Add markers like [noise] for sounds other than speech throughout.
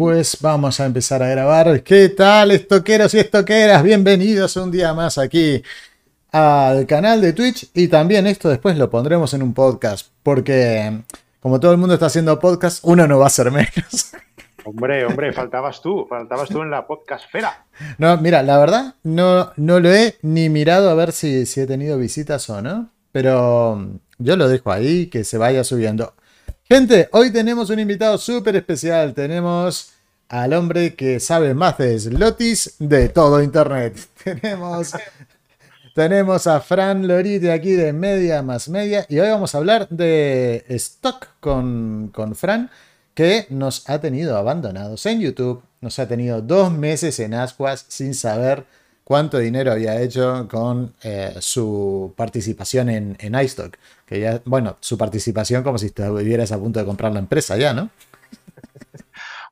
Pues vamos a empezar a grabar. ¿Qué tal, estoqueros y estoqueras? Bienvenidos un día más aquí al canal de Twitch y también esto después lo pondremos en un podcast porque como todo el mundo está haciendo podcast, uno no va a ser menos. [laughs] Hombre, hombre, faltabas tú, faltabas tú en la podcastfera. No, mira, la verdad no, no lo he ni mirado a ver si, si he tenido visitas o no, pero yo lo dejo ahí, que se vaya subiendo. Gente, hoy tenemos un invitado súper especial. Tenemos al hombre que sabe más de slotis de todo Internet. [laughs] Tenemos, tenemos a Fran Lorite aquí de Media más Media y hoy vamos a hablar de stock con, con Fran que nos ha tenido abandonados en YouTube. Nos ha tenido dos meses en Ascuas sin saber cuánto dinero había hecho con eh, su participación en, en iStock. Bueno, su participación como si estuvieras a punto de comprar la empresa ya, ¿no? [laughs]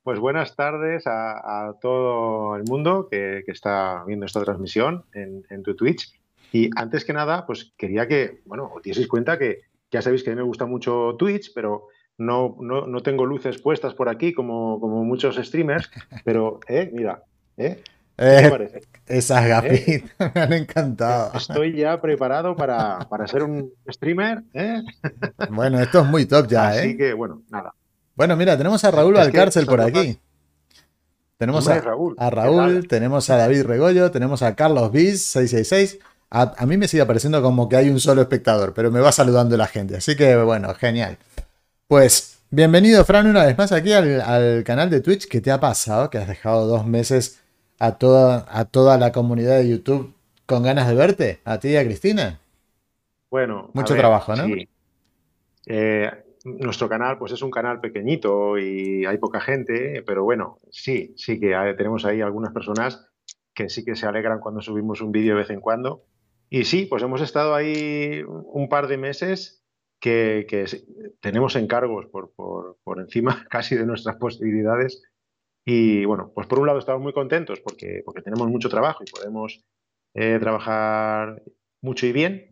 Pues buenas tardes a, todo el mundo que, está viendo esta transmisión en, tu Twitch. Y antes que nada, pues quería que, bueno, os dieseis cuenta que ya sabéis que a mí me gusta mucho Twitch, pero no, no, tengo luces puestas por aquí como, como muchos streamers, pero, eh, mira, ¿eh? Eh, esas ¿Eh? gafitas [laughs] me han encantado. Estoy ya preparado para, ser un streamer. ¿eh? Bueno, esto es muy top ya, Así que, bueno, nada. Bueno, mira, tenemos a Raúl Alcárcel por aquí. Tenemos a, Raúl, a Raúl tenemos a David Regollo, tenemos a Carlos Bis 666. A, mí me sigue pareciendo como que hay un solo espectador, pero me va saludando la gente. Así que, bueno, genial. Pues, bienvenido, Fran, una vez más aquí al, al canal de Twitch. ¿Qué te ha pasado? Que has dejado dos meses a toda, a toda la comunidad de YouTube con ganas de verte, a ti y a Cristina. Bueno, mucho trabajo, ¿no? Sí. Eh, nuestro canal, pues es un canal pequeñito y hay poca gente, pero bueno, sí, sí que tenemos ahí algunas personas que sí que se alegran cuando subimos un vídeo de vez en cuando. Y sí, pues hemos estado ahí un par de meses que, tenemos encargos por, por, por encima [laughs] casi de nuestras posibilidades y bueno, pues por un lado estamos muy contentos porque, porque tenemos mucho trabajo y podemos eh, trabajar mucho y bien,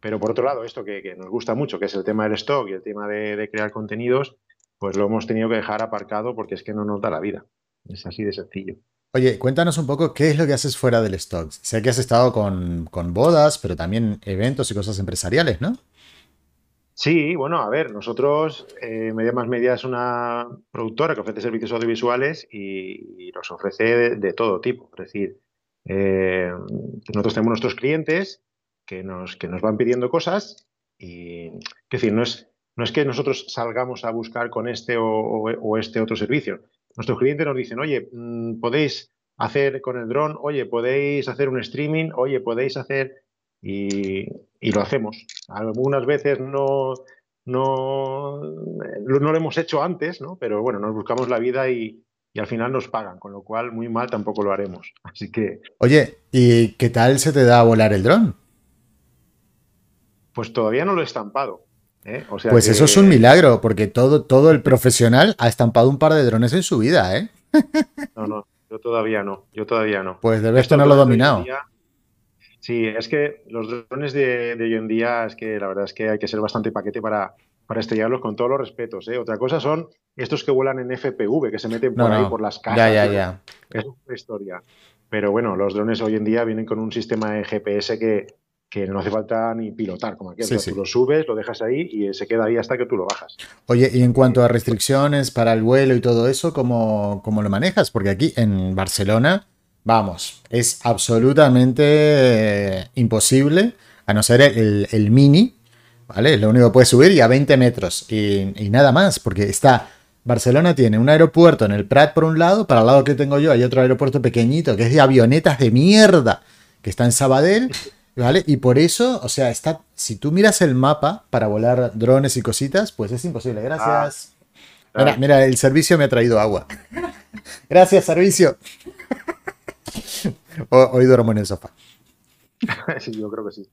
pero por otro lado, esto que, nos gusta mucho, que es el tema del stock y el tema de, crear contenidos, pues lo hemos tenido que dejar aparcado porque es que no nos da la vida. Es así de sencillo. Oye, cuéntanos un poco qué es lo que haces fuera del stock. Sé que has estado con, con bodas, pero también eventos y cosas empresariales, ¿no? Sí, bueno, a ver, nosotros, eh, Media Más Media es una productora que ofrece servicios audiovisuales y, los ofrece de, todo tipo. Es decir, eh, nosotros tenemos nuestros clientes que nos, que nos van pidiendo cosas y, es decir, no es, no es que nosotros salgamos a buscar con este o, este otro servicio. Nuestros clientes nos dicen, oye, mm, podéis hacer con el dron, oye, podéis hacer un streaming, oye, podéis hacer y, lo hacemos. Algunas veces no, no, no lo hemos hecho antes, ¿no? pero bueno, nos buscamos la vida y, y al final nos pagan, con lo cual muy mal tampoco lo haremos. [laughs] Así que. Oye, ¿y qué tal se te da a volar el dron? Pues todavía no lo he estampado. ¿eh? pues eso es un milagro, porque todo, todo el profesional ha estampado un par de drones en su vida, ¿eh? [laughs] no, no, yo todavía no, yo todavía no. Pues debes tenerlo dominado. Sí, es que los drones de, hoy en día es que la verdad es que hay que ser bastante paquete para, para estrellarlos con todos los respetos. ¿eh? Otra cosa son estos que vuelan en FPV, que se meten por ahí por las casas. Ya, ya, ya. Es una historia. Pero bueno, los drones hoy en día vienen con un sistema de GPS que, que no hace falta ni pilotar, como aquí. Tú lo subes, lo dejas ahí y se queda ahí hasta que tú lo bajas. Oye, y en cuanto a restricciones para el vuelo y todo eso, ¿cómo, cómo lo manejas? Porque aquí en Barcelona Vamos, es absolutamente eh, imposible, a no ser el, mini, ¿vale? Es lo único que puede subir y a 20 metros y, nada más, porque está... Barcelona tiene un aeropuerto en el Prat por un lado, para el lado que tengo yo hay otro aeropuerto pequeñito que es de avionetas de mierda, que está en Sabadell, ¿vale? Y por eso, o sea, está, si tú miras el mapa para volar drones y cositas, pues es imposible. Gracias. Ah, mira, mira, el servicio me ha traído agua. [laughs] Gracias, servicio. Hoy duermo en el sofá. [laughs] sí, yo creo que sí.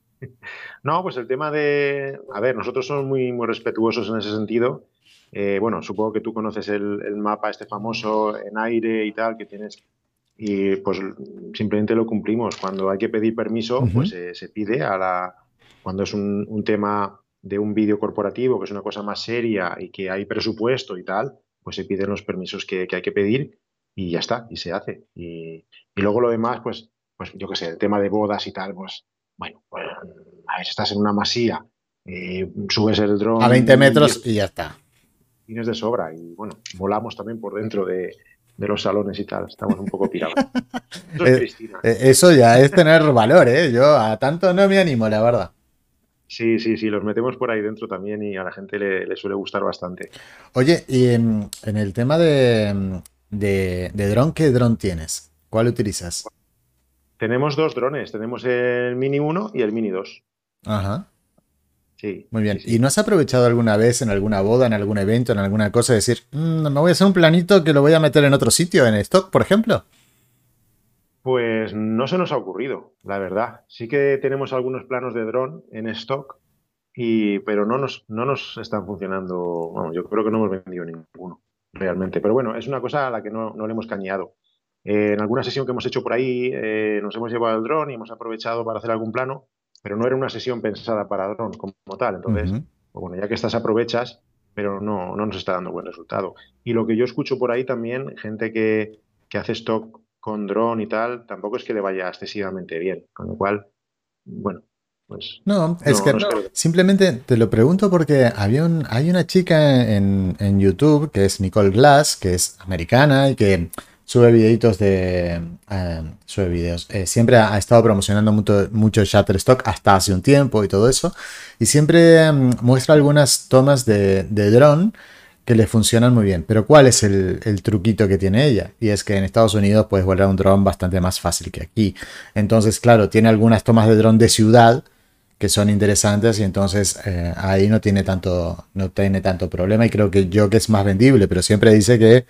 No, pues el tema de. A ver, nosotros somos muy, muy respetuosos en ese sentido. Eh, bueno, supongo que tú conoces el, mapa este famoso en aire y tal que tienes. Y pues simplemente lo cumplimos. Cuando hay que pedir permiso, pues se pide a la. Cuando es un, tema de un vídeo corporativo, que es una cosa más seria y que hay presupuesto y tal, pues se piden los permisos que, que hay que pedir y ya está, y se hace. Y, luego lo demás, pues, pues yo qué sé, el tema de bodas y tal, pues, bueno, pues, a ver, estás en una masía, eh, subes el dron. A 20 metros y, ya está. Tienes de sobra y bueno, volamos también por dentro de, los salones y tal, estamos un poco pirados. [laughs] Eso, eh, eh, eso ya es tener valor, ¿eh? Yo a tanto no me animo, la verdad. Sí, sí, sí, los metemos por ahí dentro también y a la gente le, suele gustar bastante. Oye, y en, el tema de, de, dron, ¿qué dron tienes? ¿Cuál utilizas? Tenemos dos drones, tenemos el Mini 1 y el Mini 2. Ajá. Sí. Muy bien. ¿Y no has aprovechado alguna vez en alguna boda, en algún evento, en alguna cosa, decir, mm, me voy a hacer un planito que lo voy a meter en otro sitio, en stock, por ejemplo? Pues no se nos ha ocurrido, la verdad. Sí que tenemos algunos planos de dron en stock, y, pero no nos, no nos están funcionando. Bueno, yo creo que no hemos vendido ninguno realmente. Pero bueno, es una cosa a la que no, le hemos cañado. Eh, en alguna sesión que hemos hecho por ahí eh, nos hemos llevado el dron y hemos aprovechado para hacer algún plano, pero no era una sesión pensada para dron como, tal. Entonces, pues bueno, ya que estás aprovechas, pero no, no nos está dando buen resultado. Y lo que yo escucho por ahí también, gente que, que hace stock con dron y tal, tampoco es que le vaya excesivamente bien. Con lo cual, bueno, pues. No, es que simplemente te lo pregunto porque había un, hay una chica en, YouTube que es Nicole Glass, que es americana y que sube videitos de. Eh, sube videos. Eh, siempre ha, estado promocionando mucho, mucho Shutterstock hasta hace un tiempo y todo eso. Y siempre mm, muestra algunas tomas de, de dron que le funcionan muy bien. Pero ¿cuál es el, truquito que tiene ella? Y es que en Estados Unidos puedes volar un dron bastante más fácil que aquí. Entonces, claro, tiene algunas tomas de dron de ciudad que son interesantes y entonces eh, ahí no tiene tanto no tiene tanto problema y creo que yo que es más vendible, pero siempre dice que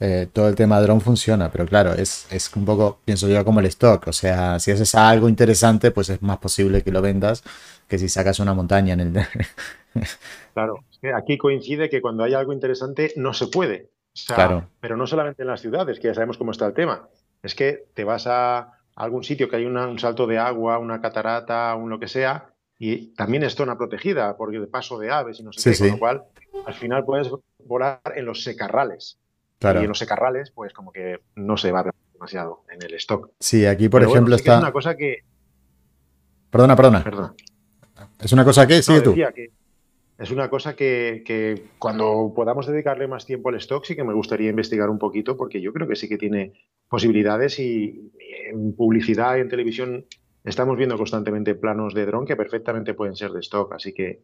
eh, todo el tema dron funciona, pero claro, es, es un poco, pienso yo, como el stock, o sea, si haces algo interesante, pues es más posible que lo vendas que si sacas una montaña en el... [laughs] claro, aquí coincide que cuando hay algo interesante no se puede. claro. Pero no solamente en las ciudades, que ya sabemos cómo está el tema. Es que te vas a algún sitio que hay un salto de agua, una catarata, un lo que sea, y también es zona protegida, porque de paso de aves y no sé qué, con lo cual al final puedes volar en los secarrales. Claro. Y en los secarrales, pues como que no se va demasiado en el stock. Sí, aquí por ejemplo está. es una cosa que. Perdona, perdona. Perdona. ¿Es una cosa que? Sigue tú. Es una cosa que, cuando podamos dedicarle más tiempo al stock sí que me gustaría investigar un poquito porque yo creo que sí que tiene posibilidades y, en publicidad y en televisión estamos viendo constantemente planos de dron que perfectamente pueden ser de stock, así que,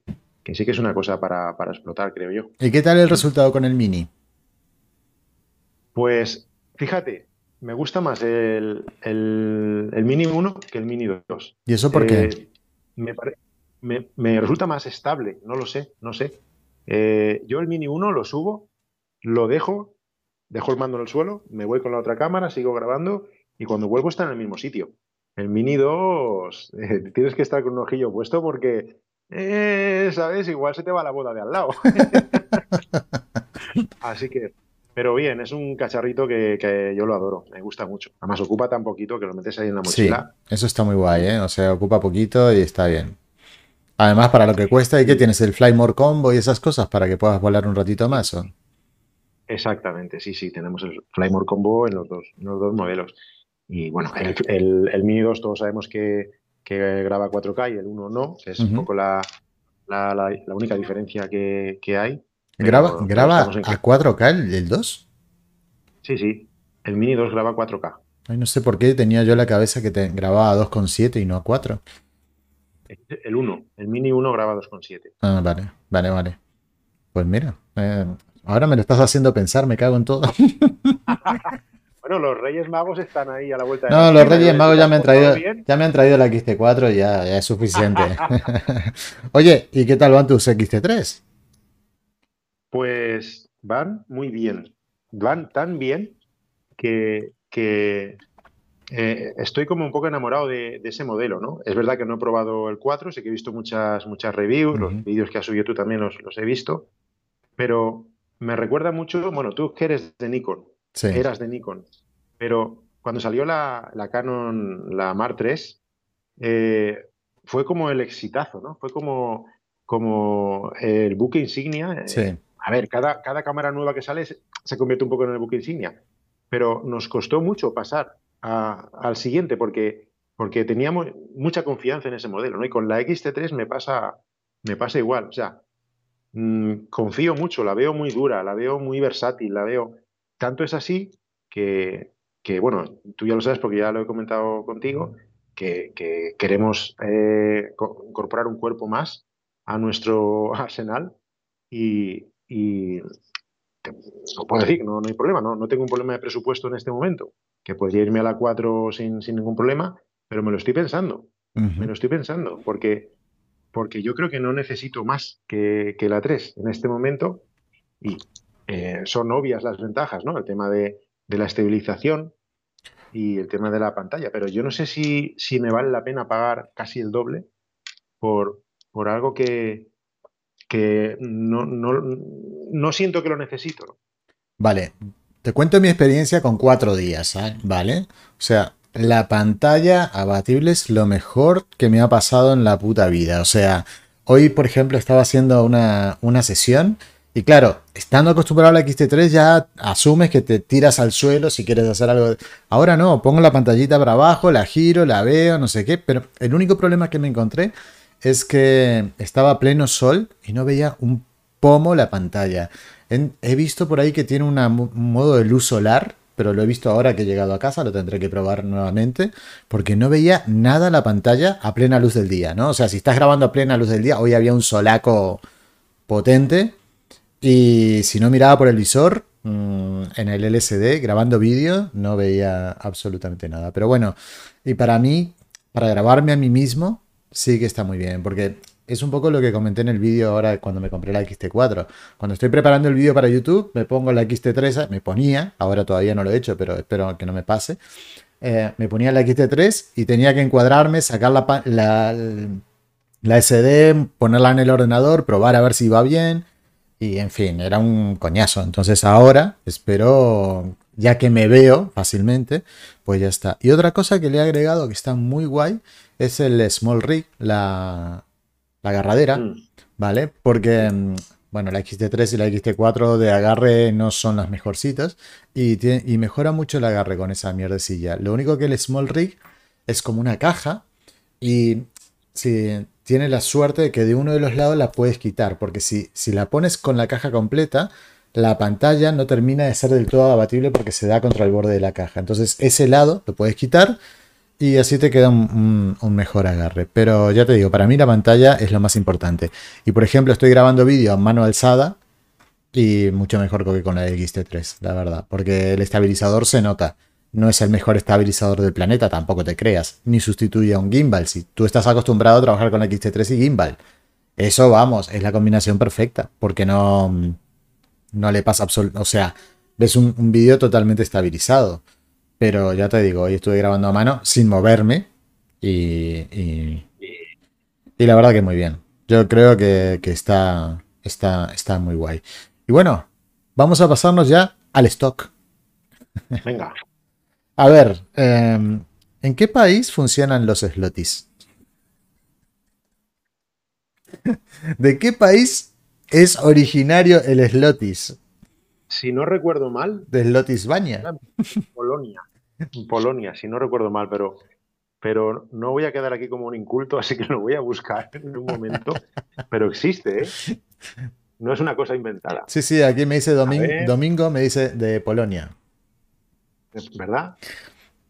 sí que es una cosa para, explotar, creo yo. ¿Y qué tal el resultado con el Mini? Pues fíjate, me gusta más el, Mini 1 que el Mini 2. ¿Y eso por qué? Eh, me, parece me, resulta más estable, no lo sé, no sé. Eh, yo el Mini 1 lo subo, lo dejo, dejo el mando en el suelo, me voy con la otra cámara, sigo grabando y cuando vuelvo está en el mismo sitio. El Mini 2 eh, tienes que estar con un ojillo puesto porque, eh, ¿sabes? Igual se te va la boda de al lado. [laughs] Así que, pero bien, es un cacharrito que, yo lo adoro, me gusta mucho. Además ocupa tan poquito que lo metes ahí en la mochila. Sí, eso está muy guay, ¿eh? O sea, ocupa poquito y está bien. Además, para lo que cuesta, ¿y que tienes? ¿El Flymore Combo y esas cosas para que puedas volar un ratito más? ¿o? Exactamente, sí, sí, tenemos el Flymore Combo en los dos, los dos modelos. Y bueno, el, el, Mini 2 todos sabemos que, graba 4K y el 1 no, es un poco la, única diferencia que, hay. ¿Graba, graba a 4K el, 2? Sí, sí, el Mini 2 graba 4K. Ay, no sé por qué tenía yo la cabeza que te grababa a 2,7 y no a 4. El 1, el Mini 1 graba 2,7. Ah, vale, vale, vale. Pues mira, eh, ahora me lo estás haciendo pensar, me cago en todo. [laughs] bueno, los Reyes Magos están ahí a la vuelta. De no, los Reyes Magos ya me han traído, ya me han traído la XT4 y ya, ya es suficiente. [laughs] Oye, ¿y qué tal van tus XT3? Pues van muy bien. Van tan bien que, que eh, estoy como un poco enamorado de, ese modelo, ¿no? Es verdad que no he probado el 4, sé que he visto muchas, muchas reviews, los vídeos que has subido tú también los, he visto, pero me recuerda mucho, bueno, tú que eres de Nikon, eras de Nikon, pero cuando salió la, Canon, la Mar 3, eh, fue como el exitazo, ¿no? Fue como, como el buque insignia. Eh, a ver, cada, cada cámara nueva que sale se convierte un poco en el buque insignia pero nos costó mucho pasar al siguiente porque, porque teníamos mucha confianza en ese modelo, ¿no? Y con la XT3 me pasa, me pasa igual, o sea, mm, confío mucho, la veo muy dura, la veo muy versátil, la veo... Tanto es así que, que bueno, tú ya lo sabes porque ya lo he comentado contigo, que, queremos eh, incorporar un cuerpo más a nuestro [laughs] arsenal y, y puedo decir, no, no hay problema, no, no tengo un problema de presupuesto en este momento, que podría irme a la 4 sin, sin ningún problema, pero me lo estoy pensando, me lo estoy pensando, porque, porque yo creo que no necesito más que, que la 3 en este momento y eh, son obvias las ventajas, ¿no? El tema de, de la estabilización y el tema de la pantalla, pero yo no sé si, si me vale la pena pagar casi el doble por, por algo que, que no, no, no siento que lo necesito. Vale, te cuento mi experiencia con cuatro días, ¿vale? O sea, la pantalla abatible es lo mejor que me ha pasado en la puta vida. O sea, hoy, por ejemplo, estaba haciendo una, una sesión y claro, estando acostumbrado a la XT3 ya asumes que te tiras al suelo si quieres hacer algo. Ahora no, pongo la pantallita para abajo, la giro, la veo, no sé qué, pero el único problema que me encontré es que estaba a pleno sol y no veía un pomo la pantalla. He visto por ahí que tiene un modo de luz solar, pero lo he visto ahora que he llegado a casa, lo tendré que probar nuevamente, porque no veía nada la pantalla a plena luz del día, ¿no? O sea, si estás grabando a plena luz del día, hoy había un solaco potente y si no miraba por el visor, mm, en el LCD, grabando vídeo, no veía absolutamente nada. Pero bueno, y para mí, para grabarme a mí mismo, sí que está muy bien, porque es un poco lo que comenté en el vídeo ahora cuando me compré la XT4. Cuando estoy preparando el vídeo para YouTube, me pongo la XT3, me ponía, ahora todavía no lo he hecho, pero espero que no me pase. Eh, me ponía la XT3 y tenía que encuadrarme, sacar la, la, la SD, ponerla en el ordenador, probar a ver si va bien y en fin, era un coñazo. Entonces ahora espero, ya que me veo fácilmente, pues ya está. Y otra cosa que le he agregado que está muy guay es el Small Rig, la, la agarradera, mm. ¿vale? Porque, mm, bueno, la XT3 y la XT4 de agarre no son las mejorcitas y, y mejora mucho el agarre con esa mierdecilla. Lo único que el Small Rig es como una caja y si tiene la suerte de que de uno de los lados la puedes quitar, porque si, si la pones con la caja completa, la pantalla no termina de ser del todo abatible porque se da contra el borde de la caja. Entonces ese lado lo puedes quitar y así te queda un, mejor agarre. Pero ya te digo, para mí la pantalla es lo más importante. Y por ejemplo, estoy grabando vídeo a mano alzada y mucho mejor que con la XT3, la verdad, porque el estabilizador se nota no es el mejor estabilizador del planeta, tampoco te creas, ni sustituye a un gimbal. Si tú estás acostumbrado a trabajar con XT3 y gimbal, eso vamos, es la combinación perfecta, porque no, no le pasa absolutamente, o sea, ves un, vídeo totalmente estabilizado. Pero ya te digo, hoy estuve grabando a mano sin moverme y, y, la verdad que muy bien. Yo creo que, que está, está, está muy guay. Y bueno, vamos a pasarnos ya al stock. Venga. [laughs] A ver, em, ¿en qué país funcionan los slotis? [laughs] ¿De qué país es originario el slotis? Si no recuerdo mal. De Slotisbaña. Polonia. Polonia, si no recuerdo mal, pero, pero no voy a quedar aquí como un inculto, [laughs] así que lo voy a buscar en un momento. Pero existe, ¿eh? No es una cosa inventada. Sí, sí, aquí me dice Domingo, me dice de Polonia. ¿verdad?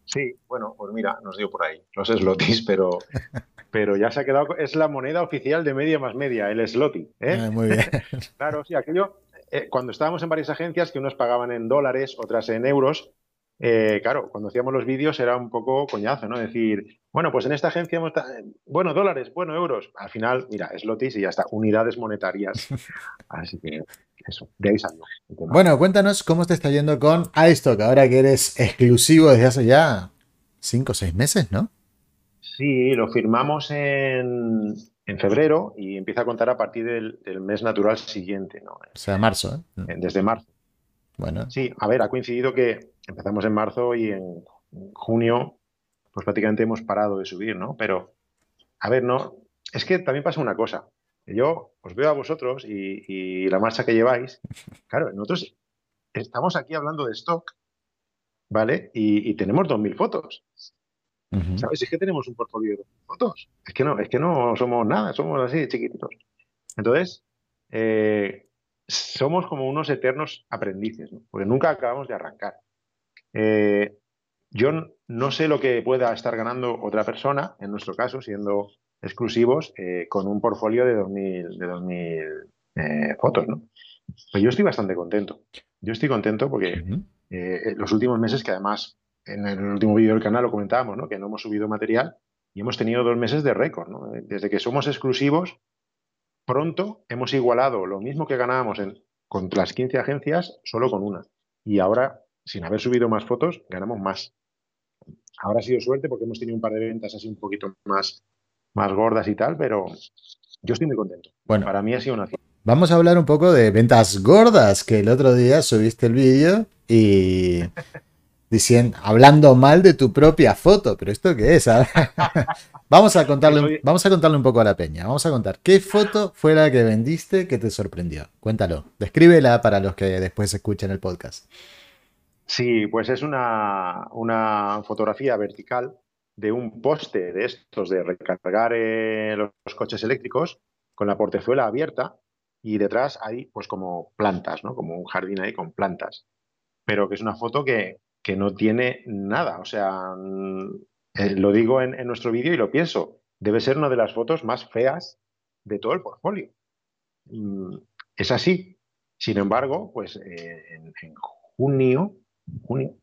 Sí, bueno, pues mira, nos dio por ahí los slotis, pero, [laughs] pero ya se ha quedado, es la moneda oficial de media más media, el sloti. ¿eh? Ah, muy bien. [laughs] claro, sí, aquello, eh, cuando estábamos en varias agencias que unos pagaban en dólares, otras en euros, eh, claro, cuando hacíamos los vídeos era un poco coñazo, ¿no? Decir, bueno, pues en esta agencia hemos, bueno, dólares, bueno, euros. Al final, mira, slotis y ya está, unidades monetarias. [laughs] Así que eso, de ahí salió. Bueno, cuéntanos cómo te está yendo con iStock, ahora que eres exclusivo desde hace ya 5 o 6 meses, ¿no? Sí, lo firmamos en, febrero y empieza a contar a partir del, mes natural siguiente, ¿no? O sea, marzo, ¿eh? Desde marzo. Bueno. Sí, a ver, ha coincidido que empezamos en marzo y en junio, pues prácticamente hemos parado de subir, ¿no? Pero, a ver, no, es que también pasa una cosa. Yo os veo a vosotros y, la marcha que lleváis. Claro, nosotros estamos aquí hablando de stock ¿vale? Y, tenemos 2.000 fotos. ¿Sabes? Es que tenemos un portfolio de 2.000 fotos. Es que no, es que no somos nada, somos así chiquititos. Entonces, eh, somos como unos eternos aprendices, ¿no? porque nunca acabamos de arrancar. Eh, yo no sé lo que pueda estar ganando otra persona, en nuestro caso, siendo exclusivos, eh, con un portfolio de 2.000, de 2000 fotos, ¿no? Pues yo estoy bastante contento. Yo estoy contento porque los últimos meses, que además en el último vídeo del canal lo comentábamos, ¿no? que no hemos subido material y hemos tenido dos meses de récord. ¿no? Desde que somos exclusivos, pronto hemos igualado lo mismo que ganábamos en, con las 15 agencias solo con una. Y ahora, sin haber subido más fotos, ganamos más. Ahora ha sido suerte porque hemos tenido un par de ventas así un poquito más, más gordas y tal, pero yo estoy muy contento. Bueno, para mí ha sido una Vamos a hablar un poco de ventas gordas, que el otro día subiste el vídeo y [laughs] diciendo, hablando mal de tu propia foto, pero ¿esto qué es? [laughs] vamos, a contarle, vamos a contarle un poco a la peña. Vamos a contar, ¿qué foto fue la que vendiste que te sorprendió? Cuéntalo, descríbela para los que después escuchen el podcast. Sí, pues es una, una fotografía vertical de un poste de estos de recargar eh, los, coches eléctricos con la portezuela abierta y detrás hay pues como plantas, ¿no? Como un jardín ahí con plantas. Pero que es una foto que, que no tiene nada. O sea, mm, eh, lo digo en, nuestro vídeo y lo pienso. Debe ser una de las fotos más feas de todo el portfolio. Mm, es así. Sin embargo, pues eh, en, junio, junio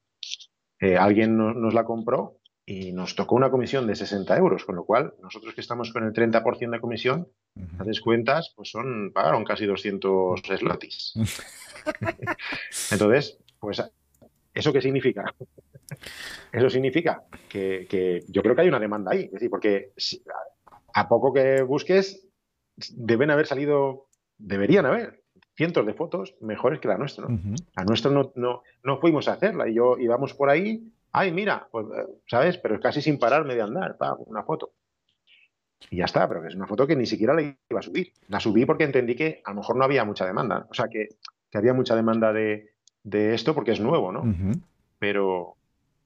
eh, alguien nos la compró y nos tocó una comisión de 60 euros, con lo cual nosotros que estamos con el 30% de comisión, haces cuentas, pues son, pagaron casi 200 [laughs] slotis. [laughs] Entonces, pues, ¿eso qué significa? [laughs] Eso significa que, yo creo que hay una demanda ahí, es decir, porque a poco que busques, deben haber salido, deberían haber cientos de fotos mejores que la nuestra. ¿no? La nuestra no, no, no fuimos a hacerla y yo íbamos por ahí ay, mira, pues, eh, ¿sabes? Pero casi sin pararme de andar, pa, una foto. Y ya está, pero es una foto que ni siquiera la iba a subir. La subí porque entendí que a lo mejor no había mucha demanda. O sea, que, había mucha demanda de, esto porque es nuevo, ¿no? Pero,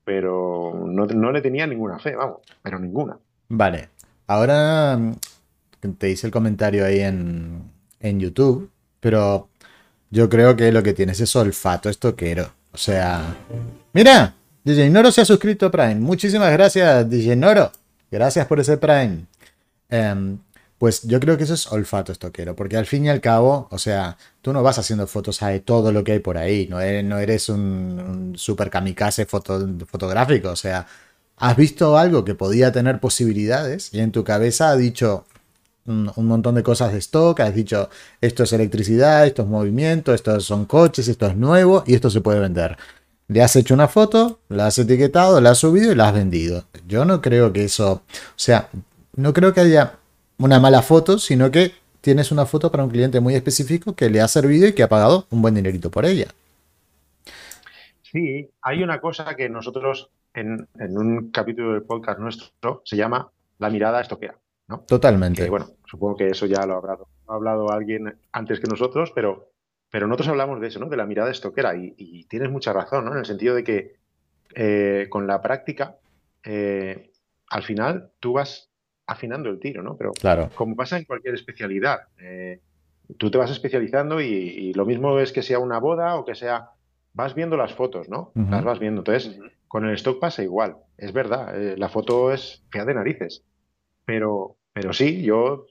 pero no, le tenía ninguna fe, vamos, pero ninguna. Vale. Ahora mm, te hice el comentario ahí en, en YouTube, pero yo creo que lo que tienes es olfato estoquero. O sea, mira, DJ Noro se ha suscrito a Prime. Muchísimas gracias, DJ Noro. Gracias por ese Prime. Em, pues yo creo que eso es olfato estoquero, porque al fin y al cabo, o sea, tú no vas haciendo fotos de todo lo que hay por ahí, no eres, un, super kamikaze fotográfico, o sea, has visto algo que podía tener posibilidades y en tu cabeza ha dicho un, un, montón de cosas de stock, has dicho esto es electricidad, esto es movimiento, estos son coches, esto es nuevo y esto se puede vender. Le has hecho una foto, la has etiquetado, la has subido y la has vendido. Yo no creo que eso, o sea, no creo que haya una mala foto, sino que tienes una foto para un cliente muy específico que le ha servido y que ha pagado un buen dinerito por ella. Sí, hay una cosa que nosotros en, un capítulo del podcast nuestro se llama la mirada estoquera. ¿no? Totalmente. bueno, supongo que eso ya lo ha hablado alguien antes que nosotros, pero pero nosotros hablamos de eso, ¿no? De la mirada estoquera y, tienes mucha razón, ¿no? En el sentido de que eh, con la práctica, eh, al final tú vas afinando el tiro, ¿no? Pero claro. como pasa en cualquier especialidad, eh, tú te vas especializando y, lo mismo es que sea una boda o que sea, vas viendo las fotos, ¿no? Las vas viendo. Entonces, con el stock pasa igual. Es verdad, la foto es fea de narices. Pero, pero sí, yo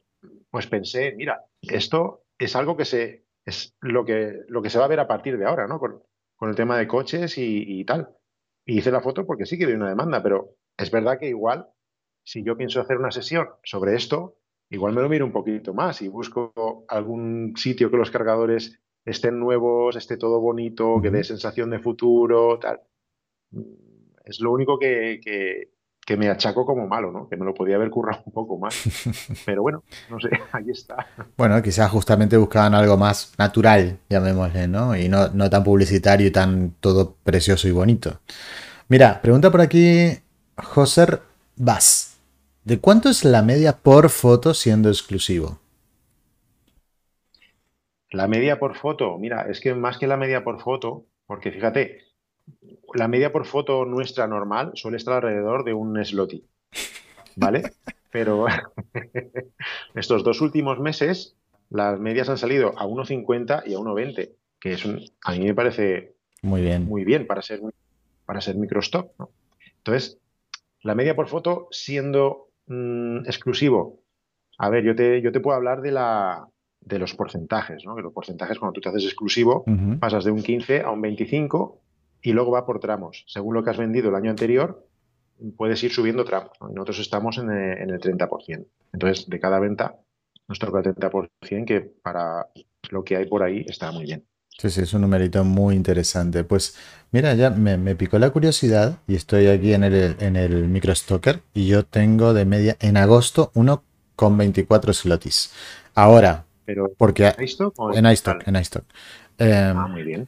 pues pensé, mira, esto es algo que se es lo que, lo que se va a ver a partir de ahora, ¿no? Con, el tema de coches y, tal. Y hice la foto porque sí que hay una demanda, pero es verdad que igual, si yo pienso hacer una sesión sobre esto, igual me lo miro un poquito más y busco algún sitio que los cargadores estén nuevos, esté todo bonito, que dé sensación de futuro, tal. Es lo único que, que me achaco como malo, ¿no? Que me lo podía haber currado un poco más. [laughs] Pero bueno, no sé, [laughs] ahí está. Bueno, quizás justamente buscaban algo más natural, llamémosle, ¿no? Y no, no tan publicitario y tan todo precioso y bonito. Mira, pregunta por aquí José Vaz. ¿De cuánto es la media por foto siendo exclusivo? La media por foto, mira, es que más que la media por foto, porque fíjate, la media por foto nuestra normal suele estar alrededor de un slotty, ¿vale? [laughs] Pero [laughs] estos dos últimos meses las medias han salido a 1,50 y a 1,20, que es un, a mí me parece muy bien, muy bien para ser, para ser. Entonces, la media por foto siendo mm, exclusivo, a ver, yo te, yo te puedo hablar de, la, de los porcentajes, ¿no? Que los porcentajes cuando tú te haces exclusivo pasas de un 15 a un 25 y luego va por tramos. Según lo que has vendido el año anterior, puedes ir subiendo tramos. Nosotros estamos en el, en el 30%. Entonces, de cada venta nos toca el 30%, que para lo que hay por ahí está muy bien. Sí, sí, es un numerito muy interesante. Pues mira, ya me, picó la curiosidad y estoy aquí en el, en el microstocker y yo tengo de media en agosto uno con 24 slotis. Ahora, Pero, porque ¿en iStock? En iStock, en iStock. ah, muy bien.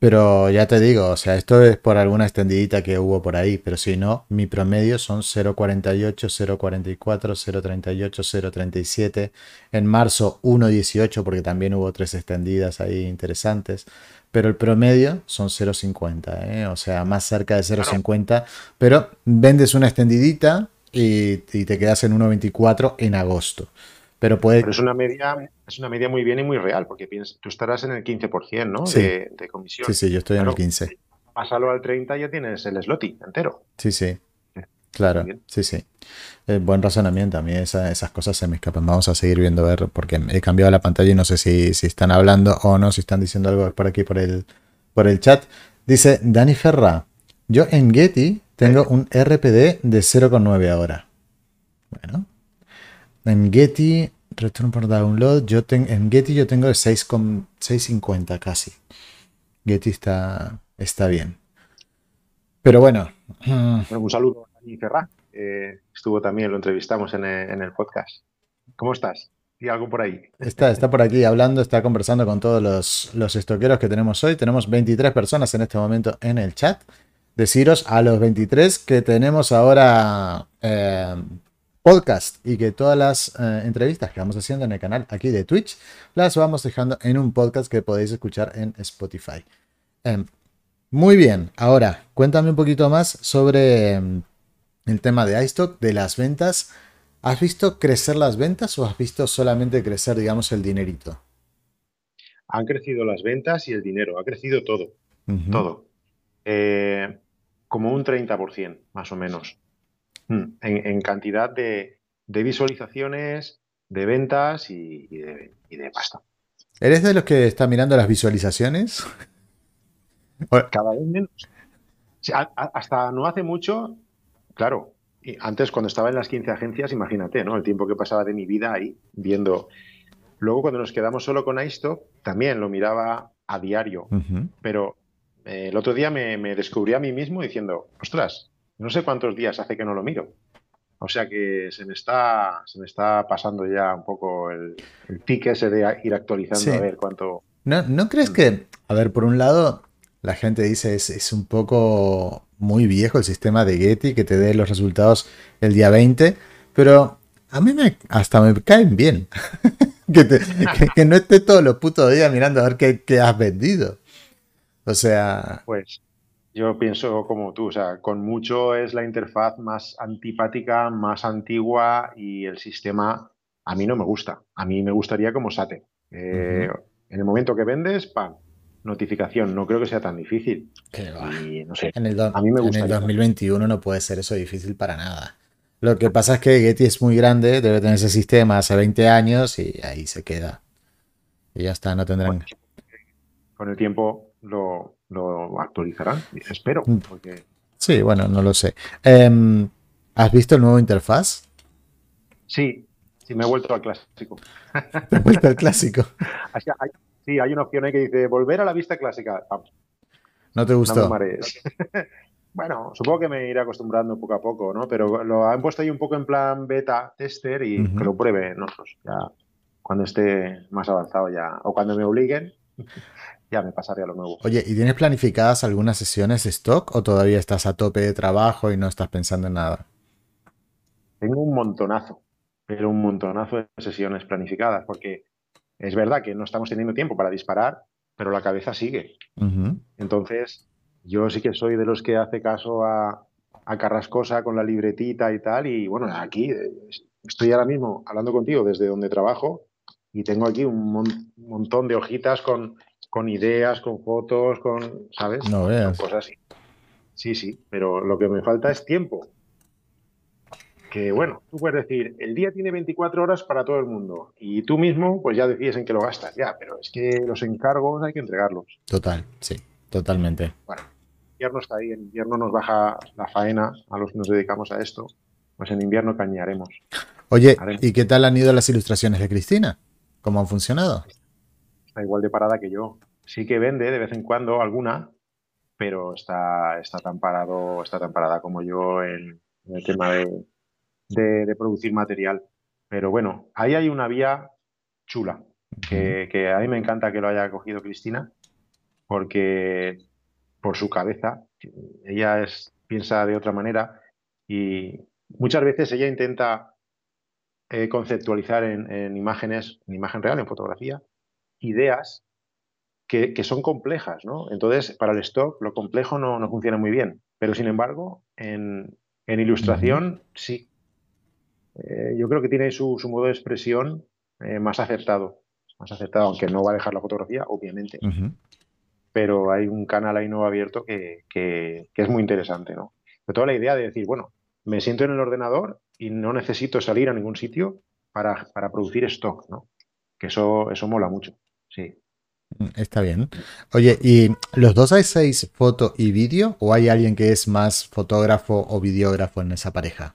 Pero ya te digo, o sea, esto es por alguna extendidita que hubo por ahí, pero si no, mi promedio son 0.48, 0.44, 0.38, 0.37. En marzo 1.18 porque también hubo tres extendidas ahí interesantes. Pero el promedio son 0.50, ¿eh? o sea, más cerca de 0.50. Pero vendes una extendidita y, y te quedas en 1.24 en agosto. Pero puede. Pero es una media, es una media muy bien y muy real, porque tú estarás en el 15%, ¿no? De, comisión. Sí, sí, yo estoy en el 15. Pásalo al 30 y ya tienes el slotty entero. Sí, sí. Claro, sí, sí. Eh, buen razonamiento. A mí esas cosas se me escapan. Vamos a seguir viendo, ver, porque he cambiado la pantalla y no sé si, si están hablando o no, si están diciendo algo por aquí por el, por el chat. Dice Dani Ferra, yo en Getty tengo un RPD de 0,9 ahora. Bueno, en Getty, return por download, yo en Getty yo tengo 6,50 casi. Getty está, está bien. Pero bueno. [clears throat] un saludo a Dani Ferrá. estuvo también, lo entrevistamos en el, podcast. ¿Cómo estás? ¿Y algo por ahí? Está, está por aquí hablando, está conversando con todos los, los estoqueros que tenemos hoy. Tenemos 23 personas en este momento en el chat. Deciros a los 23 que tenemos ahora eh, podcast y que todas las eh, entrevistas que vamos haciendo en el canal aquí de Twitch las vamos dejando en un podcast que podéis escuchar en Spotify. Em, muy bien, ahora cuéntame un poquito más sobre em, el tema de iStock, de las ventas. ¿Has visto crecer las ventas o has visto solamente crecer, digamos, el dinerito? Han crecido las ventas y el dinero, ha crecido todo, todo. Eh, como un 30%, más o menos. Mm, en, cantidad de, visualizaciones, de ventas y, de, pasta. ¿Eres de los que está mirando las visualizaciones? [laughs] Cada vez menos. hasta no hace mucho, claro, antes cuando estaba en las 15 agencias, imagínate, ¿no? El tiempo que pasaba de mi vida ahí viendo. Luego cuando nos quedamos solo con iStock, también lo miraba a diario. Pero eh, el otro día me, me, descubrí a mí mismo diciendo, ostras, no sé cuántos días hace que no lo miro. O sea que se me está, se me está pasando ya un poco el, el tic ese de ir actualizando a ver cuánto. ¿No, ¿No crees que, a ver, por un lado, la gente dice es, es un poco muy viejo el sistema de Getty que te dé los resultados el día 20, pero a mí me, hasta me caen bien. [laughs] que, que, no esté todos los putos días mirando a ver qué, qué has vendido. O sea. Pues yo pienso como tú, o sea, con mucho es la interfaz más antipática, más antigua y el sistema a mí no me gusta. A mí me gustaría como SATE. Eh, en el momento que vendes, ¡pam! Notificación. No creo que sea tan difícil. no sé. En el, a mí me en el 2021 no puede ser eso difícil para nada. Lo que pasa es que Getty es muy grande, debe tener ese sistema hace 20 años y ahí se queda. Y ya está, no tendrán. Con el tiempo lo, lo actualizarán, espero. Mm. Porque... Sí, bueno, no lo sé. Em, ¿Has visto el nuevo interfaz? Sí, sí, me he vuelto al clásico. ¿Te has vuelto al clásico? [laughs] sí, hay una opción ahí que dice volver a la vista clásica. ¿No te gustó? [laughs] bueno, supongo que me iré acostumbrando poco a poco, ¿no? Pero lo han puesto ahí un poco en plan beta tester y que lo pruebe, ¿no? Pues ya cuando esté más avanzado ya, o cuando me obliguen, ya me pasaría lo nuevo. Oye, ¿y tienes planificadas algunas sesiones stock o todavía estás a tope de trabajo y no estás pensando en nada? Tengo un montonazo, pero un montonazo de sesiones planificadas, porque es verdad que no estamos teniendo tiempo para disparar, pero la cabeza sigue. Entonces, Yo sí que soy de los que hace caso a, a Carrascosa con la libretita y tal. Y bueno, aquí eh, estoy ahora mismo hablando contigo desde donde trabajo y tengo aquí un montón de hojitas con, con ideas, con fotos, con, ¿sabes? No veas. Cosas así. Sí, sí, pero lo que me falta es tiempo. Que bueno, tú puedes decir, el día tiene 24 horas para todo el mundo y tú mismo pues ya decides en qué lo gastas, ya, pero es que los encargos hay que entregarlos. Total, sí, totalmente. Bueno, invierno está ahí, en invierno nos baja la faena a los que nos dedicamos a esto, pues en invierno cañaremos. Oye, ¿y qué tal han ido las ilustraciones de Cristina? ¿Cómo han funcionado? Está igual de parada que yo. Sí que vende de vez en cuando alguna, pero está, está tan parado, está tan parada como yo en, el tema de, producir material. Pero bueno, ahí hay una vía chula, que, que, a mí me encanta que lo haya cogido Cristina, porque por su cabeza, ella es, piensa de otra manera y muchas veces ella intenta eh, conceptualizar en, imágenes, en imagen real, en fotografía, ideas que, son complejas, ¿no? Entonces, para el stock, lo complejo no, funciona muy bien. Pero, sin embargo, en, ilustración, sí. Eh, yo creo que tiene su, modo de expresión eh, más acertado. Más acertado, aunque no va a dejar la fotografía, obviamente. Pero hay un canal ahí nuevo abierto que, que, es muy interesante, ¿no? Pero toda la idea de decir, bueno, me siento en el ordenador y no necesito salir a ningún sitio para, producir stock, ¿no? Que eso, eso mola mucho, sí. Está bien. Oye, ¿y los dos hacéis foto y vídeo o hay alguien que es más fotógrafo o videógrafo en esa pareja?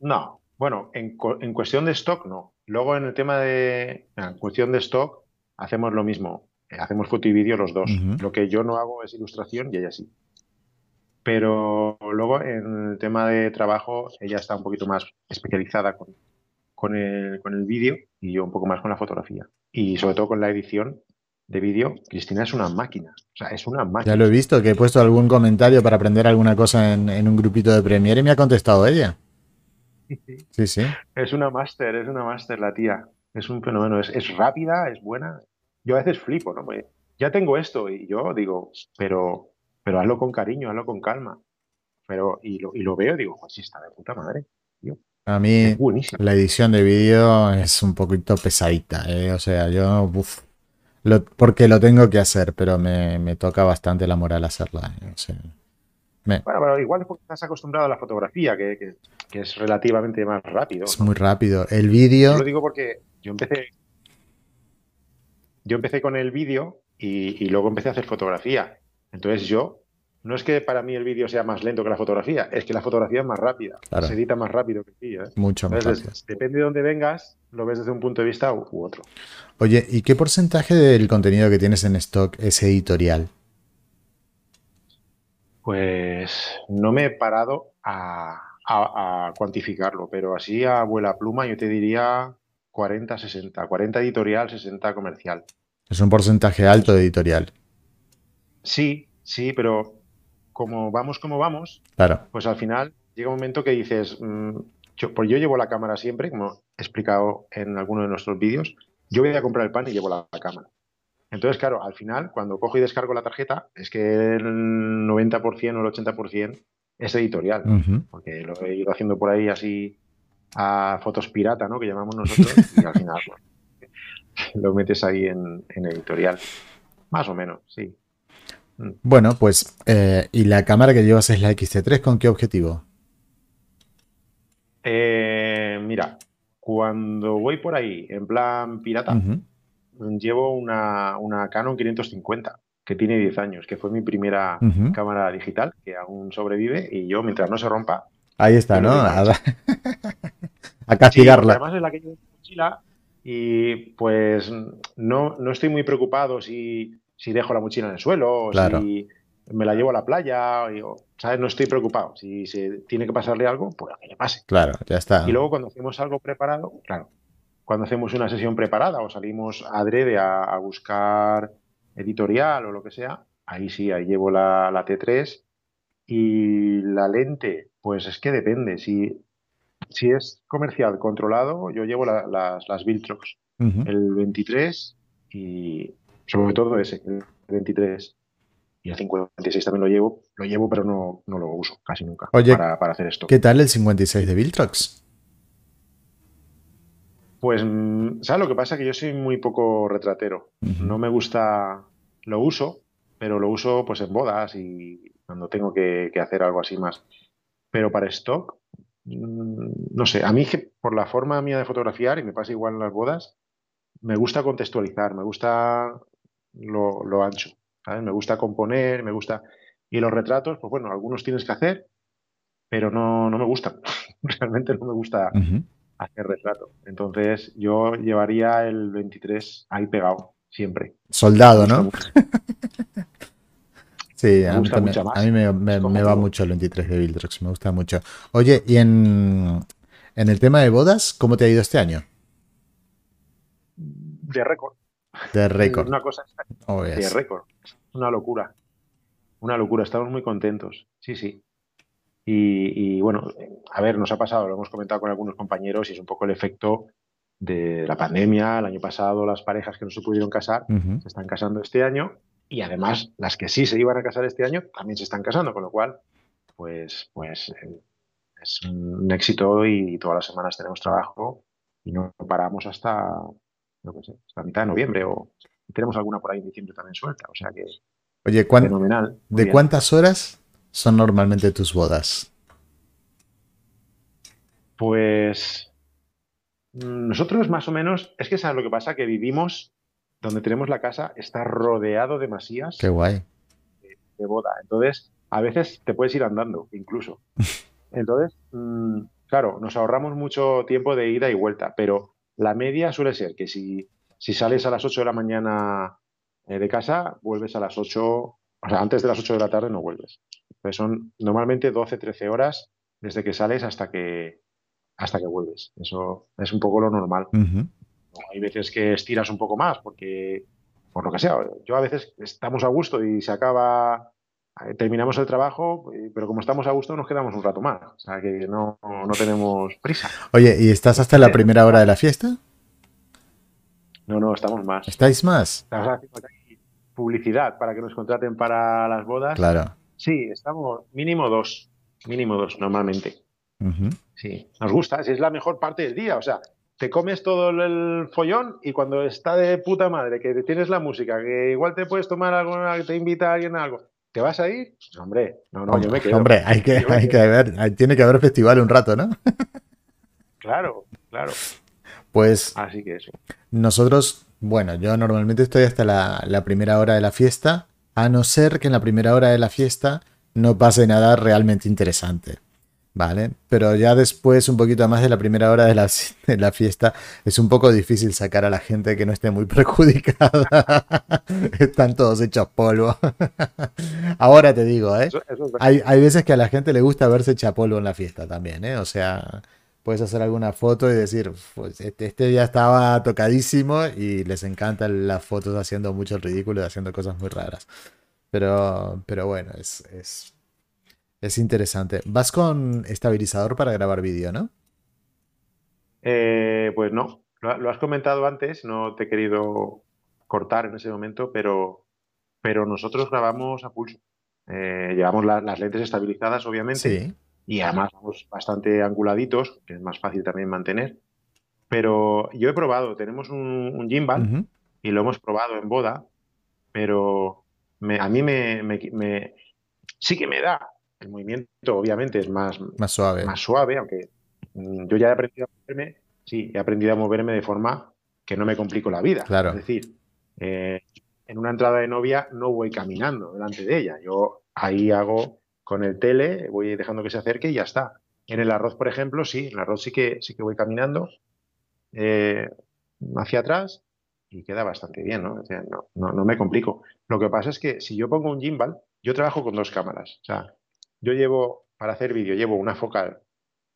No, bueno, en, cuestión de stock no. Luego en el tema de, en cuestión de stock hacemos lo mismo. Hacemos foto y vídeo los dos. Lo que yo no hago es ilustración y ella sí. Pero luego en el tema de trabajo ella está un poquito más especializada con, con el, con el vídeo y yo un poco más con la fotografía. Y sobre todo con la edición de vídeo, Cristina es una máquina. O sea, es una máquina. Ya lo he visto, que he puesto algún comentario para aprender alguna cosa en, un grupito de Premiere y me ha contestado ella. Sí, sí. Es una máster, es una máster la tía. Es un fenómeno, es, es rápida, es buena. Yo a veces flipo, ¿no? ya tengo esto y yo digo, pero pero hazlo con cariño, hazlo con calma. Pero, y lo, y lo veo y digo, pues sí, está de puta madre. A mí la edición de vídeo es un poquito pesadita, ¿eh? o sea, yo, porque lo tengo que hacer, pero me, toca bastante la moral hacerla. ¿eh? Bueno, pero igual es porque estás acostumbrado a la fotografía, que, es relativamente más rápido. Es muy rápido. El vídeo... Yo lo digo porque yo empecé, yo empecé con el vídeo y, y luego empecé a hacer fotografía. Entonces yo, no es que para mí el vídeo sea más lento que la fotografía, es que la fotografía es más rápida, se edita más rápido que el vídeo. ¿eh? Mucho más rápido. Depende de dónde vengas, lo ves desde un punto de vista u, otro. Oye, ¿y qué porcentaje del contenido que tienes en stock es editorial? Pues no me he parado a, cuantificarlo, pero así a vuela pluma yo te diría 40-60, 40 editorial, 60 comercial. Es un porcentaje alto de editorial. Sí, sí, pero como vamos como vamos, claro. pues al final llega un momento que dices, mm, yo, pues yo llevo la cámara siempre, como he explicado en alguno de nuestros vídeos, yo voy a comprar el pan y llevo la, cámara. Entonces, claro, al final, cuando cojo y descargo la tarjeta, es que el 90% o el 80% es editorial, porque lo he ido haciendo por ahí así a fotos pirata, ¿no? Que llamamos nosotros, y al final pues, [laughs] lo metes ahí en editorial. Más o menos, sí. Bueno, pues, eh, ¿y la cámara que llevas es la XT3 con qué objetivo? Eh, mira, cuando voy por ahí en plan pirata, llevo una, Canon 550 que tiene 10 años, que fue mi primera cámara digital, que aún sobrevive y yo, mientras no se rompa... Ahí está, ¿no? A, [laughs] castigarla. además es la que llevo en mochila y pues no, no estoy muy preocupado si si dejo la mochila en el suelo, o si me la llevo a la playa, o, ¿sabes? No estoy preocupado. Si se tiene que pasarle algo, pues que le pase. Claro, ya está. Y luego cuando hacemos algo preparado, claro, cuando hacemos una sesión preparada o salimos adrede a, a buscar editorial o lo que sea, ahí sí, ahí llevo la, T3 y la lente, pues es que depende. Si, si es comercial controlado, yo llevo las, las Viltrox, el 23 y sobre todo ese, el 23. y el 56 también lo llevo, lo llevo, pero no, no lo uso casi nunca Oye, para, para hacer esto. ¿Qué tal el 56 de Viltrox? Pues, mm, ¿sabes lo que pasa? Que yo soy muy poco retratero. No me gusta, lo uso, pero lo uso pues en bodas y cuando tengo que, que hacer algo así más. Pero para stock, mm, no sé, a mí que por la forma mía de fotografiar, y me pasa igual en las bodas, me gusta contextualizar, me gusta lo, lo ancho, ¿sabes? Me gusta componer, me gusta... Y los retratos, pues bueno, algunos tienes que hacer, pero no, no me gustan. [laughs] Realmente no me gusta hacer retrato. Entonces yo llevaría el 23 ahí pegado, siempre. Soldado, ¿no? [laughs] Sí, a mí, también- a me, va mucho el 23 de Viltrox, me gusta mucho. Oye, y en, en el tema de bodas, ¿cómo te ha ido este año? De récord. De récord. Una cosa Oh, de récord. Una locura. Una locura. Estamos muy contentos. Sí, sí. Y, y, bueno, a ver, nos ha pasado, lo hemos comentado con algunos compañeros y es un poco el efecto de la pandemia. El año pasado las parejas que no se pudieron casar se están casando este año y además las que sí se iban a casar este año también se están casando, con lo cual, pues, pues eh, es un éxito y todas las semanas tenemos trabajo y no paramos hasta, no sé, hasta mitad de noviembre o tenemos alguna por ahí en diciembre también suelta, o sea que Oye, ¿cuán- fenomenal. ¿de bien. cuántas horas son normalmente tus bodas? Pues mm, nosotros más o menos, es que sabes lo que pasa, que vivimos donde tenemos la casa, está rodeado de masías. Qué guay. de boda. Entonces, a veces te puedes ir andando, incluso. [laughs] Entonces, mm, claro, nos ahorramos mucho tiempo de ida y vuelta, pero la media suele ser que si, si sales a las 8 de la mañana eh, de casa, vuelves a las 8, o sea, antes de las 8 de la tarde no vuelves. Entonces son normalmente 12, 13 horas desde que sales hasta que, hasta que vuelves. Eso es un poco lo normal. Hay veces que estiras un poco más porque, por lo que sea, yo a veces estamos a gusto y se acaba, terminamos el trabajo, eh, pero como estamos a gusto nos quedamos un rato más. O sea que no, no tenemos prisa. Oye, ¿y estás hasta la primera hora de la fiesta? No, no, estamos más. ¿Estáis más? Estamos publicidad para que nos contraten para las bodas. Claro. Sí, estamos mínimo dos, mínimo dos normalmente. Sí, nos gusta, es la mejor parte del día, o sea, te comes todo el follón y cuando está de puta madre, que tienes la música, que igual te puedes tomar algo, que te invita alguien a algo, ¿te vas a ir? Hombre, no, no, yo me quedo. Hombre, hay que, hay que haber, hay- tiene que haber festival un rato, ¿no? Claro, claro, Pues así que eso. nosotros, bueno, yo normalmente estoy hasta la, la primera hora de la fiesta, a no ser que en la primera hora de la fiesta no pase nada realmente interesante. ¿Vale? Pero ya después, un poquito más de la primera hora de la, [laughs] de la fiesta, es un poco difícil sacar a la gente que no esté muy [laughs] perjudicada. [laughs] Están todos hechos polvo. Ahora te digo, ¿eh? Eso, eso es verdad. Hay, hay veces que a la gente le gusta verse hecha polvo en la fiesta también, ¿eh? O sea, puedes hacer alguna foto y decir, pues este, este día estaba tocadísimo y les encantan las fotos haciendo mucho ridículo y haciendo cosas muy raras. Pero, pero bueno, es, es, es interesante. Vas con estabilizador para grabar vídeo, ¿no? Eh, pues no, lo, lo has comentado antes, no te he querido cortar en ese momento, pero, pero nosotros grabamos a pulso. Eh, llevamos la- las lentes estabilizadas, obviamente. Sí. y además vamos bastante anguladitos, que es más fácil también mantener. Pero yo he probado, tenemos un, un gimbal y lo hemos probado en boda, pero me- a mí me, me- me- sí que me da. El movimiento obviamente es más, Más suave. más suave, aunque mm, yo ya he aprendido a moverme, sí, he aprendido a moverme de forma que no me complico la vida. Claro. Es decir, eh, en una entrada de novia no voy caminando delante de ella. Yo ahí hago con el tele, voy dejando que se acerque y ya está. En el arroz, por ejemplo, sí, en el arroz sí que, sí que voy caminando eh, hacia atrás y queda bastante bien, ¿no? O sea, no, no, no me complico. Lo que pasa es que si yo pongo un gimbal, yo trabajo con dos cámaras. O sea, yo llevo, para hacer vídeo, llevo una focal